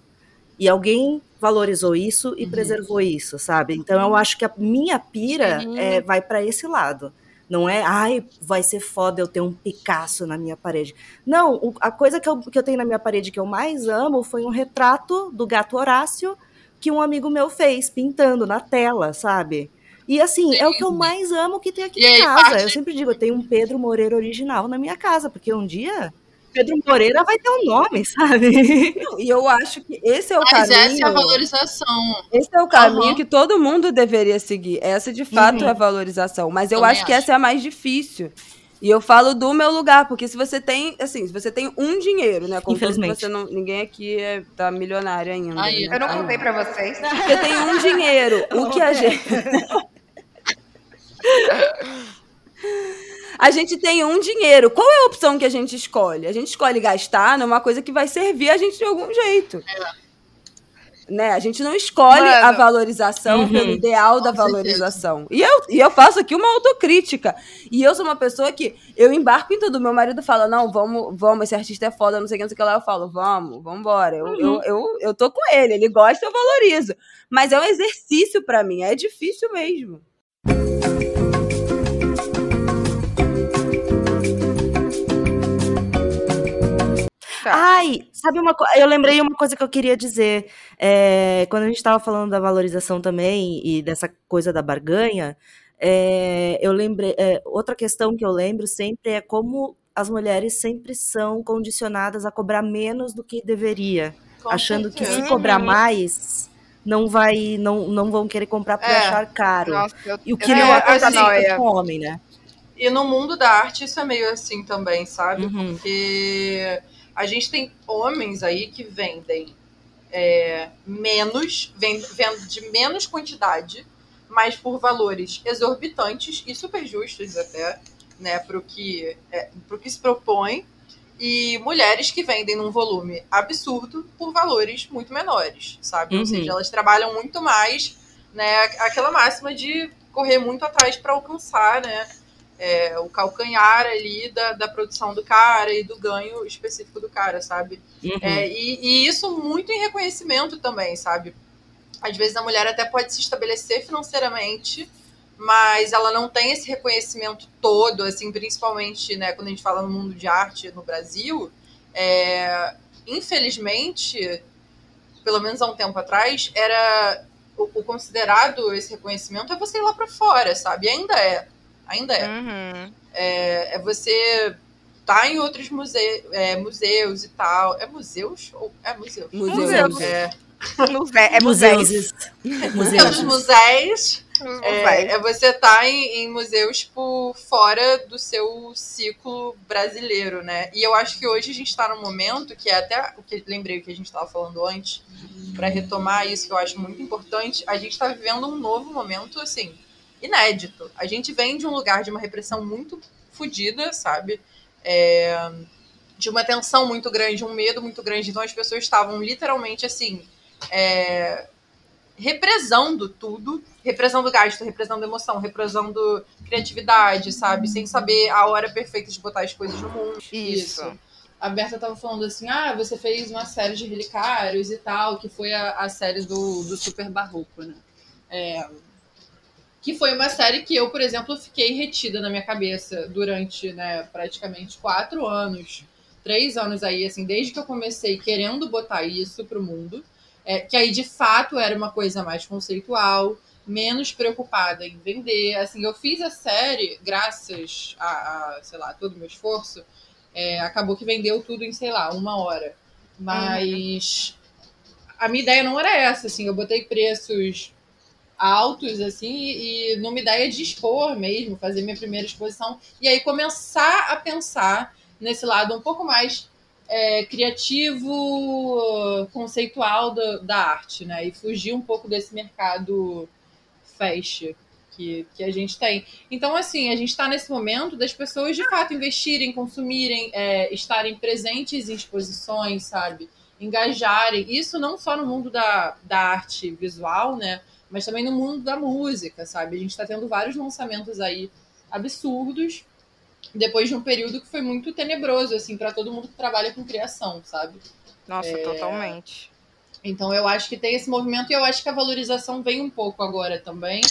E alguém valorizou isso e Uhum. preservou isso, sabe? Então eu acho que a minha pira é, vai para esse lado. Não é, ai, vai ser foda eu ter um Picasso na minha parede. Não, o- a coisa que eu, que eu tenho na minha parede que eu mais amo foi um retrato do gato Horácio que um amigo meu fez, pintando na tela, sabe? E assim, é o que eu mais amo que tem aqui E em aí, casa. parte- Eu sempre digo, eu tenho um Pedro Moreira original na minha casa, porque um dia Pedro Moreira vai ter um nome, sabe? E eu acho que esse é o Mas caminho. essa é a valorização. Esse é o caminho Aham. que todo mundo deveria seguir. Essa, de fato, Uhum. é a valorização. Mas eu Também acho que acho. essa é a mais difícil. E eu falo do meu lugar, porque se você tem, assim, se você tem um dinheiro, né? Como Infelizmente. você não, ninguém aqui é, tá milionário ainda. Aí, né? Eu não Ainda. contei pra vocês. Você tem um dinheiro. o que a gente. A gente tem um dinheiro. Qual é a opção que a gente escolhe? A gente escolhe gastar numa coisa que vai servir a gente de algum jeito. Né? A gente não escolhe Mano. a valorização Uhum. pelo ideal da certeza. valorização. E eu, e eu faço aqui uma autocrítica. E eu sou uma pessoa que eu embarco em tudo. Meu marido fala: não, vamos, vamos, esse artista é foda, não sei o que, não sei o que lá. Eu falo, vamos, vamos embora. Eu, eu, eu, eu tô com ele, ele gosta, eu valorizo. Mas é um exercício pra mim, é difícil mesmo. Tá. Ai, sabe uma coisa? Eu lembrei uma coisa que eu queria dizer. É, quando a gente estava falando da valorização também e dessa coisa da barganha, é, eu lembrei. é, outra questão que eu lembro sempre é como as mulheres sempre são condicionadas a cobrar menos do que deveria, Com achando que certeza. se cobrar mais não vai, não, não vão querer comprar por É. achar caro. Nossa, eu, E o que não é, essa assim, noia. com o homem, né? E no mundo da arte isso é meio assim também, sabe? Uhum. Porque a gente tem homens aí que vendem é, menos, vend- vende menos quantidade, mas por valores exorbitantes e super justos até, né, pro que, é, pro que se propõe. E mulheres que vendem num volume absurdo por valores muito menores, sabe? Ou Uhum. seja, elas trabalham muito mais, né? Aquela máxima de correr muito atrás para alcançar, né? É, o calcanhar ali da, da produção do cara e do ganho específico do cara, sabe? Uhum. É, e, e isso muito em reconhecimento também, sabe? Às vezes a mulher até pode se estabelecer financeiramente, mas ela não tem esse reconhecimento todo, assim, principalmente, né, quando a gente fala no mundo de arte no Brasil, é, infelizmente, pelo menos há um tempo atrás, era o, o considerado esse reconhecimento é você ir lá para fora, sabe? E ainda é, ainda é. Uhum. É, é você tá em outros muse é, museus e tal. É museus? Ou é museu? Museu. Museus. É, Muse- É museus. Museus, Museus. museus. Museus. É, é você tá em, em museus por fora do seu ciclo brasileiro, né? E eu acho que hoje a gente tá num momento que é até o que lembrei o que a gente estava falando antes, para retomar isso que eu acho muito importante. A gente tá vivendo um novo momento, assim, inédito. A gente vem de um lugar de uma repressão muito fodida, sabe? É, de uma tensão muito grande, um medo muito grande. Então as pessoas estavam literalmente assim. É, represando tudo, represando gasto, represando emoção, represando criatividade, sabe? Sem saber a hora perfeita de botar as coisas no mundo. Isso. A Berta tava falando assim: ah, você fez uma série de relicários e tal, que foi a, a série do, do Super Barroco, né? É, que foi uma série que eu, por exemplo, fiquei retida na minha cabeça durante, né, praticamente quatro anos, três anos aí, assim, desde que eu comecei querendo botar isso pro mundo. É, que aí, de fato, era uma coisa mais conceitual, menos preocupada em vender. Assim, eu fiz a série, graças a, a sei lá, todo o meu esforço, é, acabou que vendeu tudo em, sei lá, uma hora. Mas a minha ideia não era essa, assim, eu botei preços altos, assim, e, numa ideia de expor mesmo, fazer minha primeira exposição, e aí começar a pensar nesse lado um pouco mais é, criativo, conceitual da, da arte, né? E fugir um pouco desse mercado fashion que, que a gente tem. Então, assim, a gente está nesse momento das pessoas de fato investirem, consumirem, é, estarem presentes em exposições, sabe? Engajarem. Isso não só no mundo da, da arte visual, né? Mas também no mundo da música, sabe? A gente está tendo vários lançamentos aí absurdos depois de um período que foi muito tenebroso, assim, para todo mundo que trabalha com criação, sabe? Nossa, é... totalmente. Então eu acho que tem esse movimento e eu acho que a valorização vem um pouco agora também.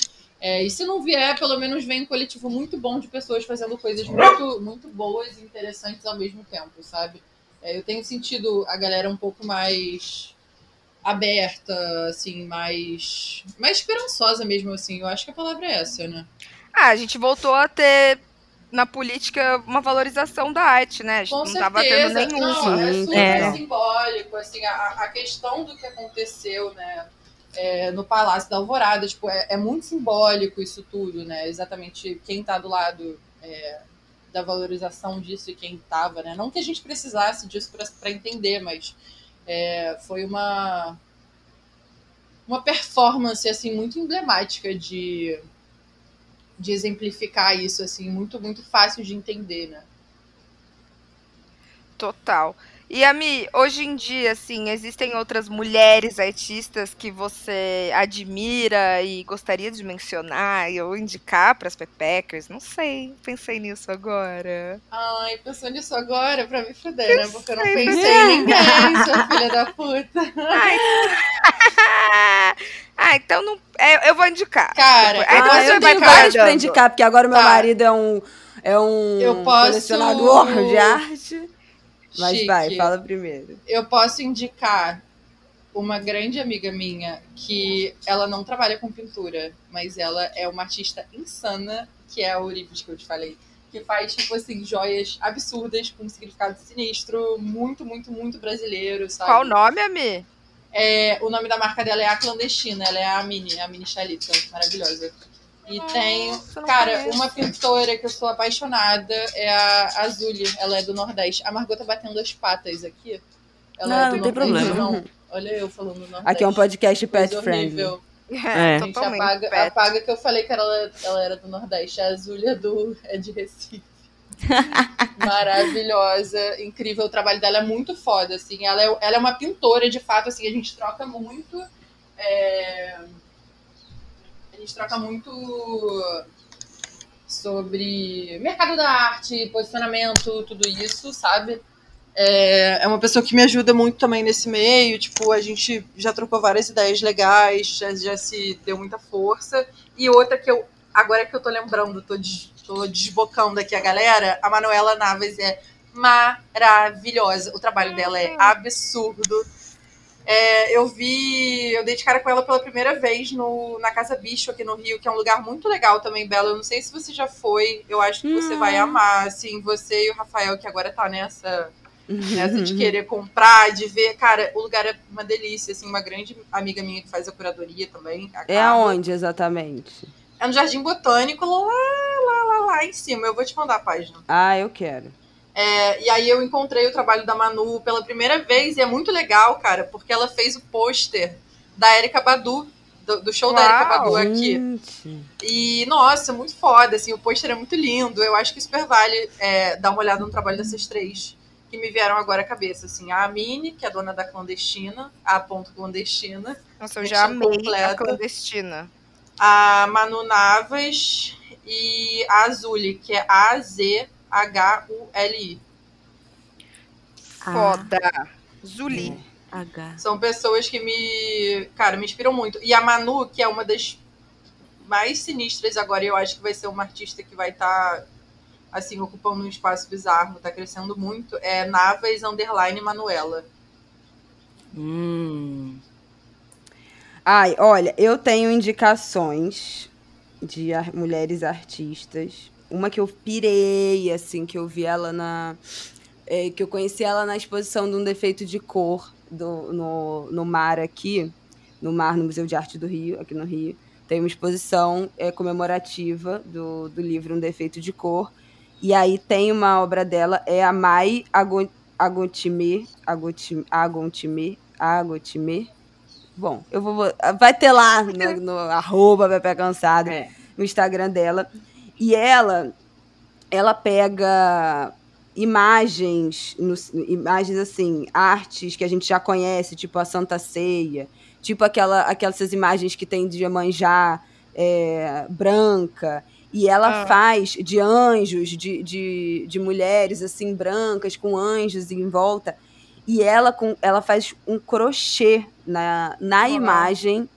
É, e se não vier, pelo menos vem um coletivo muito bom de pessoas fazendo coisas muito, muito boas e interessantes ao mesmo tempo, sabe? É, eu tenho sentido a galera um pouco mais aberta, assim, mais, mais esperançosa mesmo, assim. Eu acho que a palavra é essa, né? Ah, a gente voltou a ter na política uma valorização da arte, né? A gente Com não certeza. tava tendo nenhum. Não, é super É. simbólico, assim, a, a questão do que aconteceu, né? é, no Palácio da Alvorada, tipo, é, é muito simbólico isso tudo, né? Exatamente quem tá do lado é, da valorização disso e quem tava, né? Não que a gente precisasse disso para entender, mas é, foi uma uma performance assim muito emblemática de de exemplificar isso assim, muito muito fácil de entender, né? Total. E Ami, hoje em dia, assim, existem outras mulheres artistas que você admira e gostaria de mencionar ou indicar para as Pepeckers? Não sei, pensei nisso agora. Ai, pensou nisso agora pra me fuder, né? Porque eu não Pensei, pensei em ninguém, sua filha da puta. Ai. ah, então não, é, eu vou indicar. Cara, Aí Ah, eu você vai tenho várias pra indicar, porque agora o meu Tá. marido é um, é um Eu posso- colecionador de arte. Mas Chique. vai, fala primeiro. Eu posso indicar uma grande amiga minha que ela não trabalha com pintura, mas ela é uma artista insana, que é a Euripides que eu te falei. Que faz, tipo assim, joias absurdas com significado sinistro, muito, muito, muito brasileiro, sabe? Qual o nome, Ami? É, o nome da marca dela é A Clandestina, ela é a Mini, a Mini Chalita, maravilhosa. E tem, cara, conheço. uma pintora que eu sou apaixonada é a Azuli, ela é do Nordeste. A Margot tá batendo as patas aqui. Ela Não, é do não tem Nordeste, problema. Não. Olha eu falando Nordeste. Aqui é um podcast pet friendly. horrível. É. A gente Totalmente. apaga, pet. apaga que eu falei que ela, ela era do Nordeste. A Azuli é, do, é de Recife. Maravilhosa, incrível. O trabalho dela é muito foda, assim. Ela é, ela é uma pintora, de fato, assim. A gente troca muito... é, gente troca muito sobre mercado da arte, posicionamento, tudo isso, sabe? É, é uma pessoa que me ajuda muito também nesse meio. Tipo, a gente já trocou várias ideias legais, já, já se deu muita força. E outra que eu, agora que eu tô lembrando, tô, des, tô desbocando aqui a galera, a Manuela Naves é maravilhosa. O trabalho dela é absurdo. É, eu vi, eu dei de cara com ela pela primeira vez no, na Casa Bicho aqui no Rio, que é um lugar muito legal também, Bela. Eu não sei se você já foi, eu acho que você vai amar, assim, você e o Rafael, que agora tá nessa, nessa de querer comprar, de ver. Cara, o lugar é uma delícia, assim, uma grande amiga minha que faz a curadoria também. a É aonde exatamente? É no Jardim Botânico, lá, lá, lá, lá em cima. Eu vou te mandar a página. Ah, eu quero. É, e aí eu encontrei o trabalho da Manu pela primeira vez e é muito legal, cara, porque ela fez o pôster da Erika Badu, do, do show da Uau! Erika Badu aqui. Gente. E, nossa, muito foda, assim, o pôster é muito lindo. Eu acho que super vale é, dar uma olhada no trabalho dessas três que me vieram agora à cabeça, assim. A Mini, que é a dona da Clandestina, a ponto clandestina. Nossa, eu já amei a completa. clandestina. A Manu Navas e a Azuli, que é A-Z-H-U-L-I. Foda. Zuli. H. São pessoas que me, cara, me inspiram muito. E a Manu, que é uma das mais sinistras agora, e eu acho que vai ser uma artista que vai estar, assim, ocupando um espaço bizarro, tá crescendo muito, é Navas Underline Manuela. Hum. Ai, olha, eu tenho indicações de mulheres artistas. Uma que eu pirei, assim, que eu vi ela na. é, que eu conheci ela na exposição de um defeito de cor do, no, no mar aqui, no mar, no Museu de Arte do Rio, aqui no Rio. tem uma exposição é, comemorativa do, do livro Um Defeito de Cor. E aí tem uma obra dela, é a Mai Agontime, Agontime, Agontime. Bom, eu vou. Vai ter lá no, no arroba Pepe Cansado, É. no Instagram dela. E ela, ela pega imagens, no- imagens assim, artes que a gente já conhece, tipo a Santa Ceia, tipo aquela, aquelas imagens que tem de Iemanjá é, branca. E ela Ah. faz de anjos, de, de, de mulheres assim, brancas, com anjos em volta. E ela, com, ela faz um crochê na, na imagem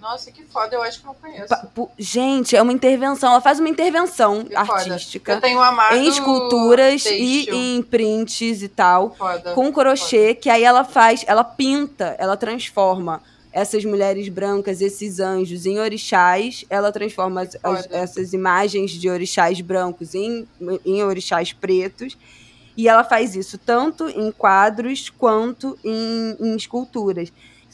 Nossa, que foda, eu acho que não conheço. Gente, é uma intervenção. Ela faz uma intervenção Que foda. artística Eu tenho amado em esculturas têxtil. e em prints e tal, Foda. com crochê, que aí ela faz, ela pinta, ela transforma essas mulheres brancas, esses anjos em orixás, ela transforma as- as- Foda. essas imagens de orixás brancos em, em orixás pretos. E ela faz isso tanto em quadros quanto em, em esculturas.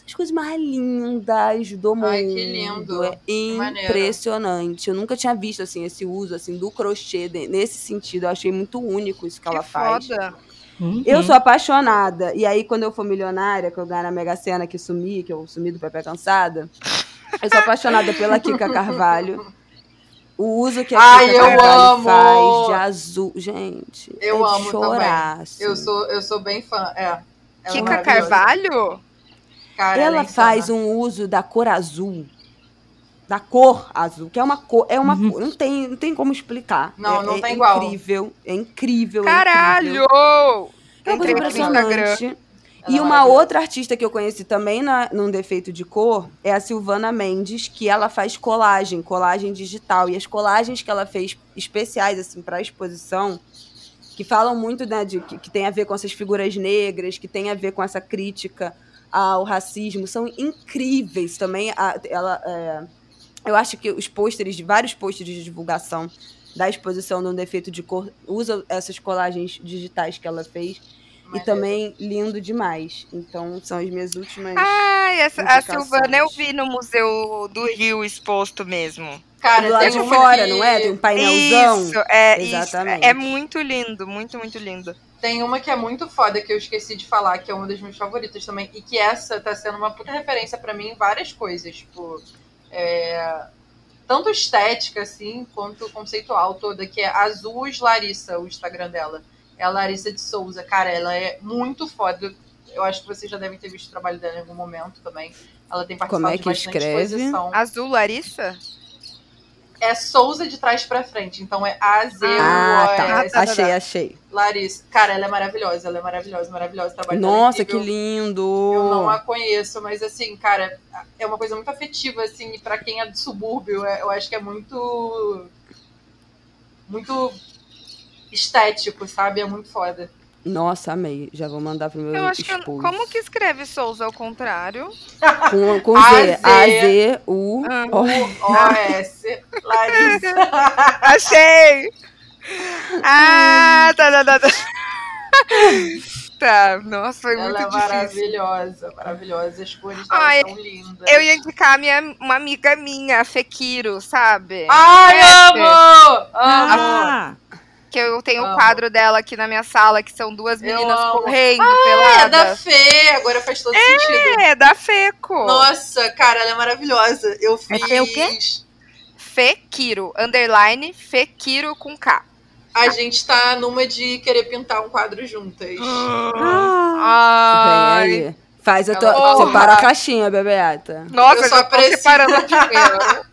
As coisas mais lindas do mundo. Ai, que lindo. É maneiro. impressionante. Eu nunca tinha visto assim esse uso assim do crochê nesse sentido. Eu achei muito único isso que, ela que faz. foda. Eu sou apaixonada. E aí, quando eu for milionária, que eu ganhar na Mega Sena, que sumi, que eu sumi do Pepe Cansada, eu sou apaixonada pela Kika Carvalho. O uso que a Ai, Kika eu Carvalho amo! faz de azul. Gente, Eu é amo chorar. assim. Eu sou, eu sou bem fã. É. Ela é Kika. Carvalho? Cara, Ela é faz um uso da cor azul. Da cor azul, que é uma cor. É uma cor. Não tem, não tem como explicar. Não, é, não é tem igual. incrível. É incrível. é Caralho! É uma coisa impressionante. E é uma outra artista que eu conheci também na, num defeito de cor é a Silvana Mendes, que ela faz colagem, colagem digital. E as colagens que ela fez especiais, assim, para exposição, que falam muito, né, de, que, que tem a ver com essas figuras negras, que tem a ver com essa crítica ao racismo, são incríveis também. A- ela, é, eu acho que os pôsteres, de vários pôsteres de divulgação da exposição num defeito de cor, usam essas colagens digitais que ela fez. E também lindo demais. Então, são as minhas últimas. Ai, essa, a. Silvana eu vi no Museu do Rio exposto mesmo. Cara, do lado tem de fora, não é? Tem um painelzão. Isso, é, isso, Exatamente. é muito lindo, muito, muito lindo. Tem uma que é muito foda que eu esqueci de falar, que é uma das minhas favoritas também. E que essa tá sendo uma puta referência pra mim em várias coisas. Tipo, é, tanto estética, assim, quanto conceitual toda, que é Azul Larissa, o Instagram dela. É a Larissa de Souza. Cara, ela é muito foda. Eu acho que vocês já devem ter visto o trabalho dela em algum momento também. Ela tem participado Como é de que bastante escreve? exposição. Azul Larissa? É Souza de trás pra frente. Então é A-Z-U-O-S. Ah, tá. tá, Achei, achei. Larissa. Cara, ela é maravilhosa. Ela é maravilhosa, maravilhosa. O trabalho Nossa, que lindo! Eu não a conheço, mas assim, cara, é uma coisa muito afetiva, assim, e pra quem é do subúrbio, é- eu acho que é muito. Muito estético, sabe? É muito foda. Nossa, amei. Já vou mandar pro meu Eu acho que. eu- esposo. Como que escreve Souza ao contrário? Com, com A, Z. Z. A-Z-U. Ah. O-S. Larissa. Achei! Ah, tá, tá, tá. Tá, tá. nossa, foi muito Ela é difícil. maravilhosa, maravilhosa. As cores dela Ai, são lindas. Eu ia indicar minha, uma amiga minha, a Fekiro, sabe? Ai, É, amo! Amo! Ah, Que eu tenho o Amo. quadro dela aqui na minha sala, que são duas meninas correndo É da peladas. Fê, agora faz todo sentido. É, da Feco. Nossa, cara, ela é maravilhosa. Eu fiz. Fê o quê? Fekiro, underline, Fekiro com K. A gente tá numa de querer pintar um quadro juntas. ah, Ai. Faz a tua. Porra. Separa a caixinha, Bebeata. Nossa, Eu só preciso-.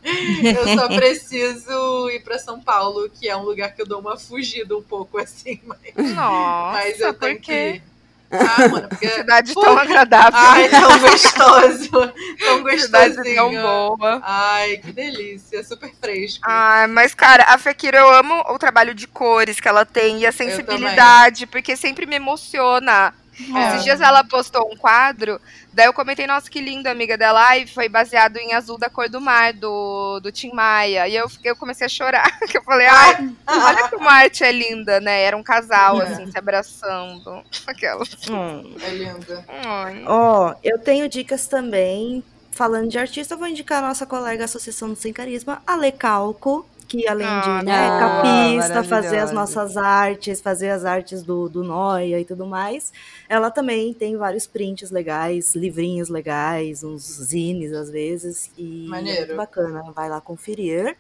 Eu só preciso ir pra São Paulo, que é um lugar que eu dou uma fugida um pouco assim, mas, Nossa, mas eu tenho que. Ah, mano, porque. Cidade Pô, tão agradável. Ai, tão gostoso. Tão Cidade tão gostosinho. boa. Ai, que delícia. Super fresco. Ah, mas, cara, a Fekiro, eu amo o trabalho de cores que ela tem e a sensibilidade, porque sempre me emociona. É. Esses dias ela postou um quadro, daí eu comentei, nossa, que lindo, amiga dela, e foi baseado em Azul da Cor do Mar, do, do Tim Maia. E eu, eu comecei a chorar, que eu falei, ai, olha como a arte é linda, né? Era um casal, É. assim, se abraçando. Aquela. hum. É linda. Ó, eu tenho dicas também falando de artista, eu vou indicar a nossa colega Associação do Sem Carisma, a Lecalco, que além Ah, de né, boa, capista, fazer as nossas artes, fazer as artes do, do Noia e tudo mais, ela também tem vários prints legais, livrinhos legais, uns zines às vezes, e é Maneiro. muito bacana, vai lá conferir.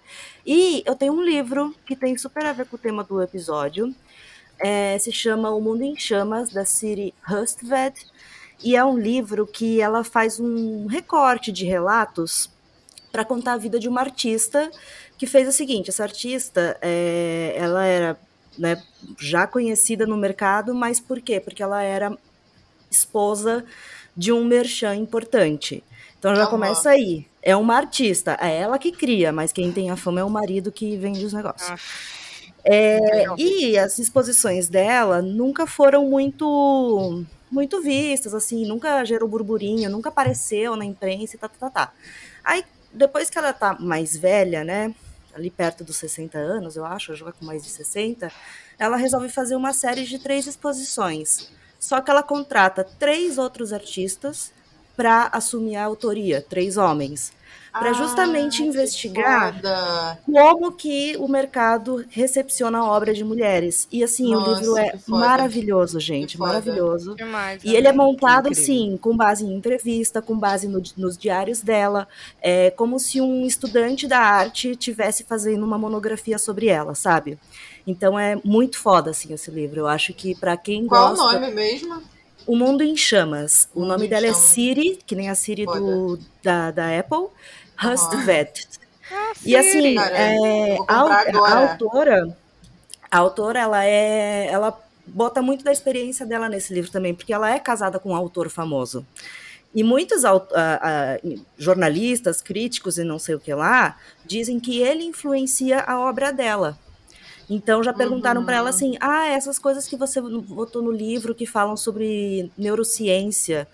E eu tenho um livro que tem super a ver com o tema do episódio, é, se chama O Mundo em Chamas, da Siri Hustved, e é um livro que ela faz um recorte de relatos para contar a vida de uma artista que fez o seguinte: essa artista, é, ela era né, já conhecida no mercado, mas por quê? Porque ela era esposa de um merchan importante. Então já começa aí. É uma artista, é ela que cria, mas quem tem a fama é o marido que vende os negócios. Ah, É, e as exposições dela nunca foram muito muito vistas, assim, nunca gerou burburinho, nunca apareceu na imprensa e tá, tá, tá, tá. Aí, depois que ela tá mais velha, né, ali perto dos 60 anos, eu acho, já com mais de 60, ela resolve fazer uma série de três exposições. Só que ela contrata três outros artistas para assumir a autoria, três homens, para justamente Ah, que investigar foda. como que o mercado recepciona a obra de mulheres. E assim, Nossa, o livro é maravilhoso, gente, maravilhoso. Demais. E ele é montado, Incrível. sim, com base em entrevista, com base no- nos diários dela, é como se um estudante da arte tivesse fazendo uma monografia sobre ela, sabe? Então é muito foda, assim, esse livro. Eu acho que pra quem Qual o gosta... nome mesmo? O Mundo em Chamas. O Mundo nome dela é. Siri, que nem a Siri do, da, da Apple, Hustvet. Ah, E assim. Cara, é, a, a autora, a autora, ela é, ela bota muito da experiência dela nesse livro também, porque ela é casada com um autor famoso. E muitos ah, ah, jornalistas, críticos e não sei o que lá, dizem que ele influencia a obra dela. Então já perguntaram para ela Uhum. assim: "Ah, essas coisas que você botou no livro que falam sobre neurociência,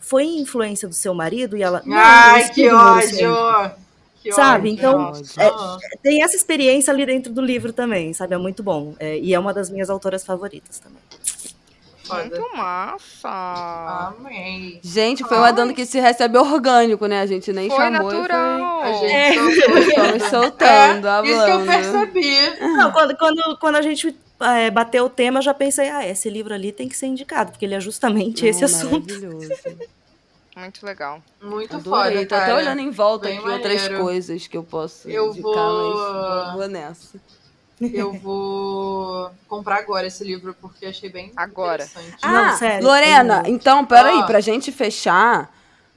foi influência do seu marido?" E ela: "Não, eu Ai, que neurociência." ódio! Que Sabe? ódio. Então, é- tem essa experiência ali dentro do livro também, sabe? É muito bom. É, e é uma das minhas autoras favoritas também. Foda. Muito massa. Amei. Gente, foi uma dando que se recebe orgânico, né? A gente nem Foi chamou. e natural. A gente É. soltou. Foi... Fomos soltando, É, isso que eu percebi. Não, quando, quando, quando a gente é, bateu o tema, eu já pensei, ah, esse livro ali tem que ser indicado, porque ele é justamente esse assunto. Maravilhoso. Muito legal. Muito Adorei. foda, Tô cara. até olhando em volta Bem aqui outras maneiro. coisas que eu posso Eu indicar, vou- mas vou nessa. Eu vou comprar agora esse livro porque achei bem Agora. interessante. Não, Ah, sério, Lorena, tem- então, peraí, Ah. pra gente fechar,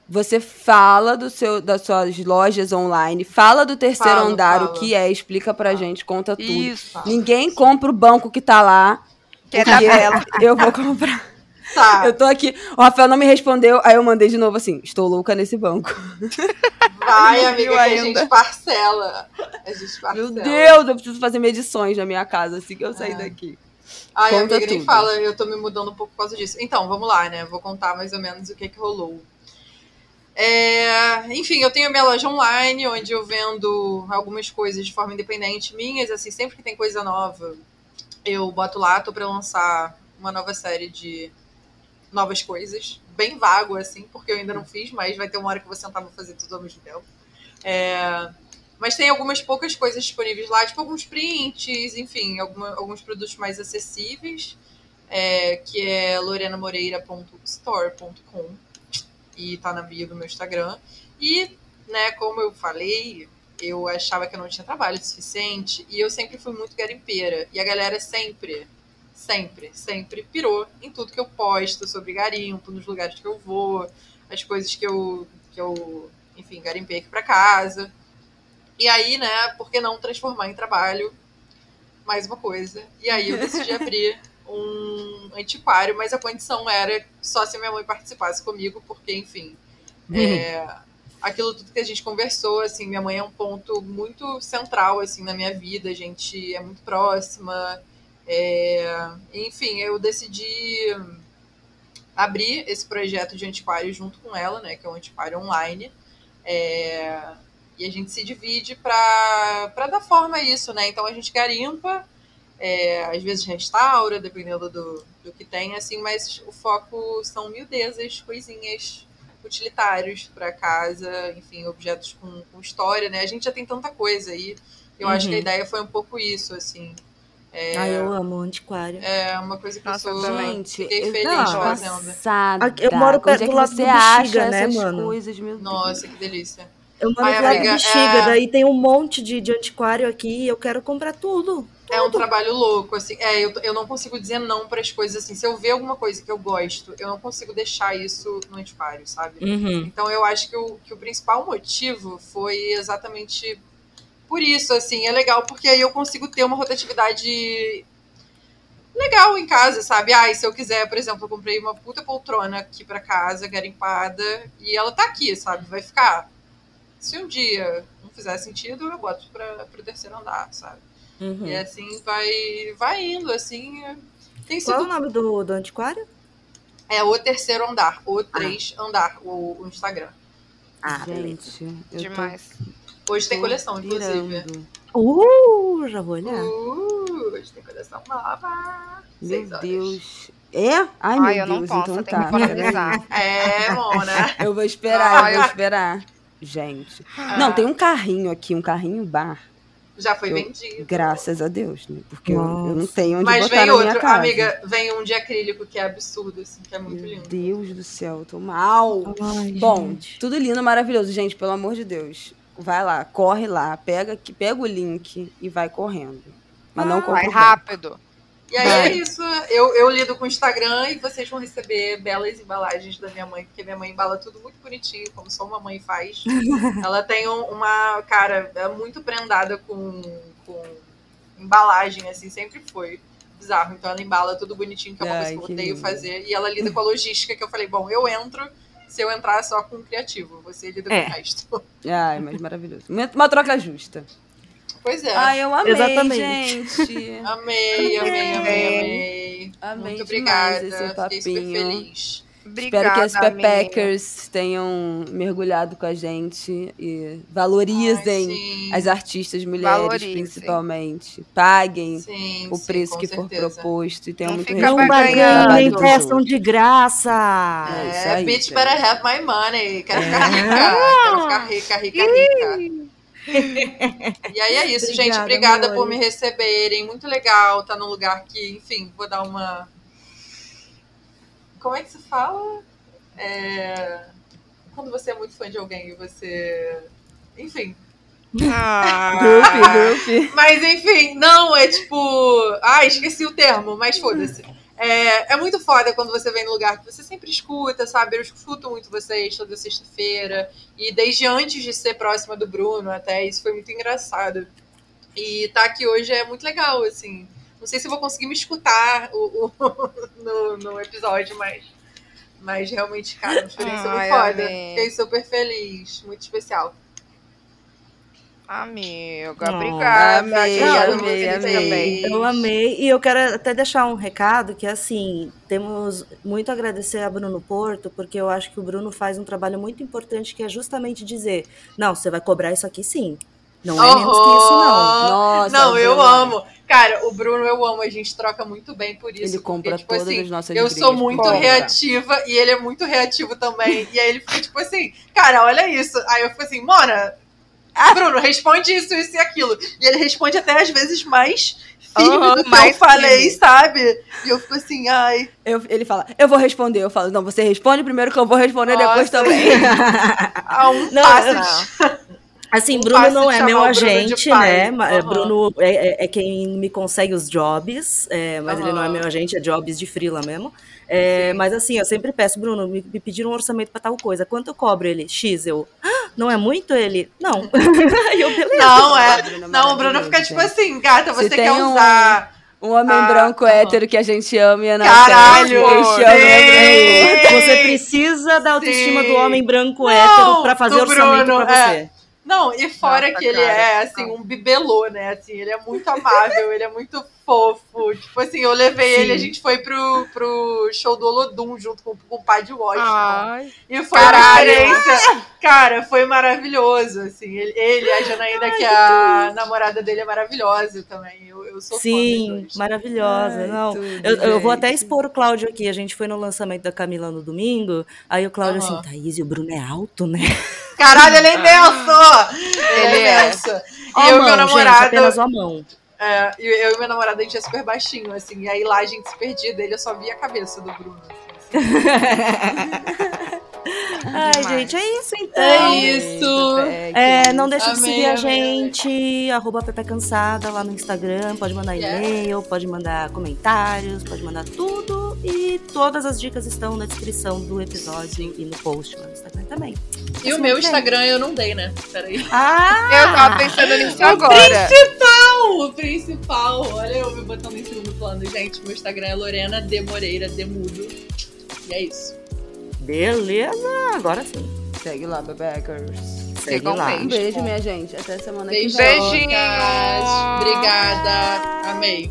você fala do seu, das suas lojas online, fala do terceiro Falo, andar, o falo. que é, explica pra Falo. gente, conta tudo. Isso. Tá. Ninguém compra o banco que tá lá. Que é da porque Bela. Eu vou comprar. Tá, Eu tô aqui. O Rafael não me respondeu, aí eu mandei de novo assim: estou louca nesse banco. vai, amiga, que a gente parcela. A gente parcela. Meu Deus, eu preciso fazer medições na minha casa assim que eu sair É. daqui. Ai, Conta amiga, nem tudo. fala, eu tô me mudando um pouco por causa disso. Então, vamos lá, né? Vou contar mais ou menos o que que rolou. É, enfim, eu tenho a minha loja online, onde eu vendo algumas coisas de forma independente minhas, assim, sempre que tem coisa nova, eu boto lá, tô pra lançar uma nova série de novas coisas, bem vago, assim, porque eu ainda não fiz, mas vai ter uma hora que eu vou sentar e vou fazer tudo ao mesmo tempo. É, mas tem algumas poucas coisas disponíveis lá, tipo alguns prints, enfim, alguma- alguns produtos mais acessíveis, é, que é lorenamoreira.store.com e tá na bio do meu Instagram. E, né, como eu falei, eu achava que eu não tinha trabalho suficiente e eu sempre fui muito garimpeira. E a galera sempre, sempre, sempre pirou em tudo que eu posto sobre garimpo, nos lugares que eu vou, as coisas que eu, que eu enfim, garimpei aqui pra casa. E aí, né, por que não transformar em trabalho mais uma coisa? E aí eu decidi abrir um antiquário, mas a condição era só se minha mãe participasse comigo, porque, enfim, é, aquilo tudo que a gente conversou, assim, minha mãe é um ponto muito central, assim, na minha vida, a gente é muito próxima, é, enfim, eu decidi abrir esse projeto de antiquário junto com ela, né, que é um antiquário online, é, e a gente se divide para dar forma a isso, né, então a gente garimpa, é, às vezes restaura, dependendo do, do que tem, assim, mas o foco são miudezas, coisinhas utilitários para casa, enfim, objetos com, com, história, né? A gente já tem tanta coisa aí. Eu uhum. acho que a uhum. ideia foi um pouco isso, assim. É, ah, eu amo o antiquário. É uma coisa que Nossa, eu sou. Gente, fiquei feliz não, fazendo. Passada. Eu moro perto é do lado do Bexiga, né, mano? Coisas, Nossa, que delícia. Eu moro do lado do Bexiga, é... daí tem um monte de, de antiquário aqui e eu quero comprar tudo. tudo. É um trabalho louco, assim. É, eu, eu não consigo dizer não para as coisas assim. Se eu ver alguma coisa que eu gosto, eu não consigo deixar isso no antiquário, sabe? Uhum. Então eu acho que o, que o principal motivo foi exatamente por isso, assim, é legal, porque aí eu consigo ter uma rotatividade legal em casa, sabe? Ah, se eu quiser, por exemplo, eu comprei uma puta poltrona aqui para casa, garimpada, e ela tá aqui, sabe? Vai ficar. Se um dia não fizer sentido, eu boto para pro terceiro andar, sabe? Uhum. E assim vai, vai indo, assim. Tem sido... Qual é o nome do, do antiquário? É o terceiro andar, o três ah. andar, o, o Instagram. Ah, gente, demais. Tô... Hoje tem coleção, inclusive. Uh, já vou olhar. Uh, hoje tem coleção nova. Meu Deus. É? Ai, Ai meu eu Deus, não posso, então tá. é, Mona. Eu vou esperar, eu vou esperar. Gente. Ah. Não, tem um carrinho aqui, um carrinho bar. Já foi eu, vendido. Graças a Deus, né? Porque eu, eu, não tenho onde Mas botar vem na outro, minha casa. amiga, vem um de acrílico que é absurdo, assim, que é muito Meu lindo. Deus do céu, eu tô mal. Ai, Bom, gente. tudo lindo, maravilhoso. Gente, pelo amor de Deus vai lá, corre lá, pega, pega o link e vai correndo. Mas não Vai rápido. E aí é isso. Eu, eu lido com o Instagram e vocês vão receber belas embalagens da minha mãe, porque minha mãe embala tudo muito bonitinho, como só uma mãe faz. Ela tem um, uma, cara, é muito prendada com, com embalagem, assim, sempre foi bizarro. Então ela embala tudo bonitinho, que é uma Ai, coisa que eu odeio lindo. fazer. E ela lida com a logística, que eu falei, bom, eu entro se eu entrar só com o criativo. Você lida é. com o resto. Ai, mas maravilhoso. Uma troca justa. Pois é. Ai, eu amei, Exatamente. gente. amei, amei, amei, amei. Amei Muito obrigada. Esse papinho. Fiquei super feliz. Obrigada, Espero que as amiga. Pepeckers tenham mergulhado com a gente e valorizem Ai, as artistas mulheres, Valorizem. principalmente. Paguem Sim, o sim, preço que for certeza. proposto e tenham Não muito Não respeito. barganhem, Obrigado. peçam de graça. É isso É, aí, bitch gente. better have my money. Quero ficar É. rica. Quero ficar rica, rica, rica. E aí é isso, gente. Obrigada, Obrigada amor. por me receberem. Muito legal estar num lugar que, enfim, vou dar uma. Como é que se fala? É... Quando você é muito fã de alguém e você. Enfim. Ah, Grupo, grupo. Mas enfim, não, é tipo. Ah, esqueci o termo, mas foda-se. É, é muito foda quando você vem no lugar que você sempre escuta, sabe? Eu escuto muito vocês toda sexta-feira. E desde antes de ser próxima do Bruno, até isso foi muito engraçado. E tá aqui hoje é muito legal, assim. Não sei se eu vou conseguir me escutar o, o- no, no episódio, mas, mas realmente, cara, uma experiência Ai, muito foda. amei. Fiquei super feliz, muito especial. amiga, Não, obrigada. amei, eu amei, feliz amei. também. Eu amei. E eu quero até deixar um recado que, assim, temos muito a agradecer a Bruno Porto, porque eu acho que o Bruno faz um trabalho muito importante, que é justamente dizer, não, você vai cobrar isso aqui sim. Não é menos que isso, não. Nossa, não, eu amo. Cara, o Bruno eu amo, a gente troca muito bem por isso. Ele compra porque, tipo todas assim, as nossas Eu sou muito compra. reativa e ele é muito reativo também. e aí ele fica tipo assim, cara, olha isso. Aí eu fico assim, Mona, Bruno, responde isso, isso e aquilo. E ele responde até às vezes mais firme Aham, do que eu falei, firme. sabe? E eu fico assim, ai. Eu- ele fala, eu vou responder. Eu falo, não, você responde primeiro que eu vou responder depois Nossa. também. A um Não, passo de- Assim, Um Bruno não é meu agente, né? Aham. Bruno é, é- é quem me consegue os jobs, é, mas ele não é meu agente, é jobs de freela mesmo. É, mas assim, eu sempre peço, Bruno, me, me pediram um orçamento pra tal coisa. Quanto eu cobro ele? X, eu. "Ah, não é muito ele? Não. Eu, beleza. Não, é. Bruno, Não, o Bruno fica tipo assim, gata, Se você tem quer um- usar. Um homem Ah, branco aham. hétero que a gente ama e a nossa Caralho! Eu chamo Sim! Você precisa da autoestima Sim. do homem branco Não, hétero pra fazer orçamento Bruno, pra você. Não, e fora Nossa, que ele cara. é, assim, um bibelô, né? Assim, ele é muito amável, ele é muito fofo. Tipo assim, eu levei Sim. ele, a gente foi pro, pro show do Olodum junto com, com o pai de Washington. Ai. E foi Caralho. uma experiência. Cara, foi maravilhoso, assim. Ele, ele a Janaína, que é a namorada dele, é maravilhosa também. Eu, eu sou Sim, maravilhosa. Ai, não, tudo, eu, eu vou até expor o Cláudio aqui. A gente foi no lançamento da Camila no domingo. Aí o Cláudio Aham. assim, Thaís, e o Bruno é alto, né? Caralho, ele é imenso! Ele é é. imenso. E eu e meu gente, namorado. apenas uma mão. É, eu e meu namorado, a gente é super baixinho, assim. E aí lá a gente se perdia dele, eu só via a cabeça do Bruno. assim. Ai, Demais. gente, é isso então. É isso. É, não deixa de seguir a gente, arroba Pepe Cansada lá no Instagram. Pode mandar Yeah. e-mail, pode mandar comentários, pode mandar tudo. E todas as dicas estão na descrição do episódio e no post lá no Instagram também. E o meu Instagram eu não dei, né? Peraí. Ah! Eu tava pensando nisso agora. O principal, olha eu me botando em segundo plano. Gente, meu Instagram é Lorena de Moreira, Demudo. E é isso. Beleza, agora sim. Segue lá, Bebekers. Segue lá. Um beijo, minha gente. Até semana que vem. Beijinhos. Obrigada. Amei.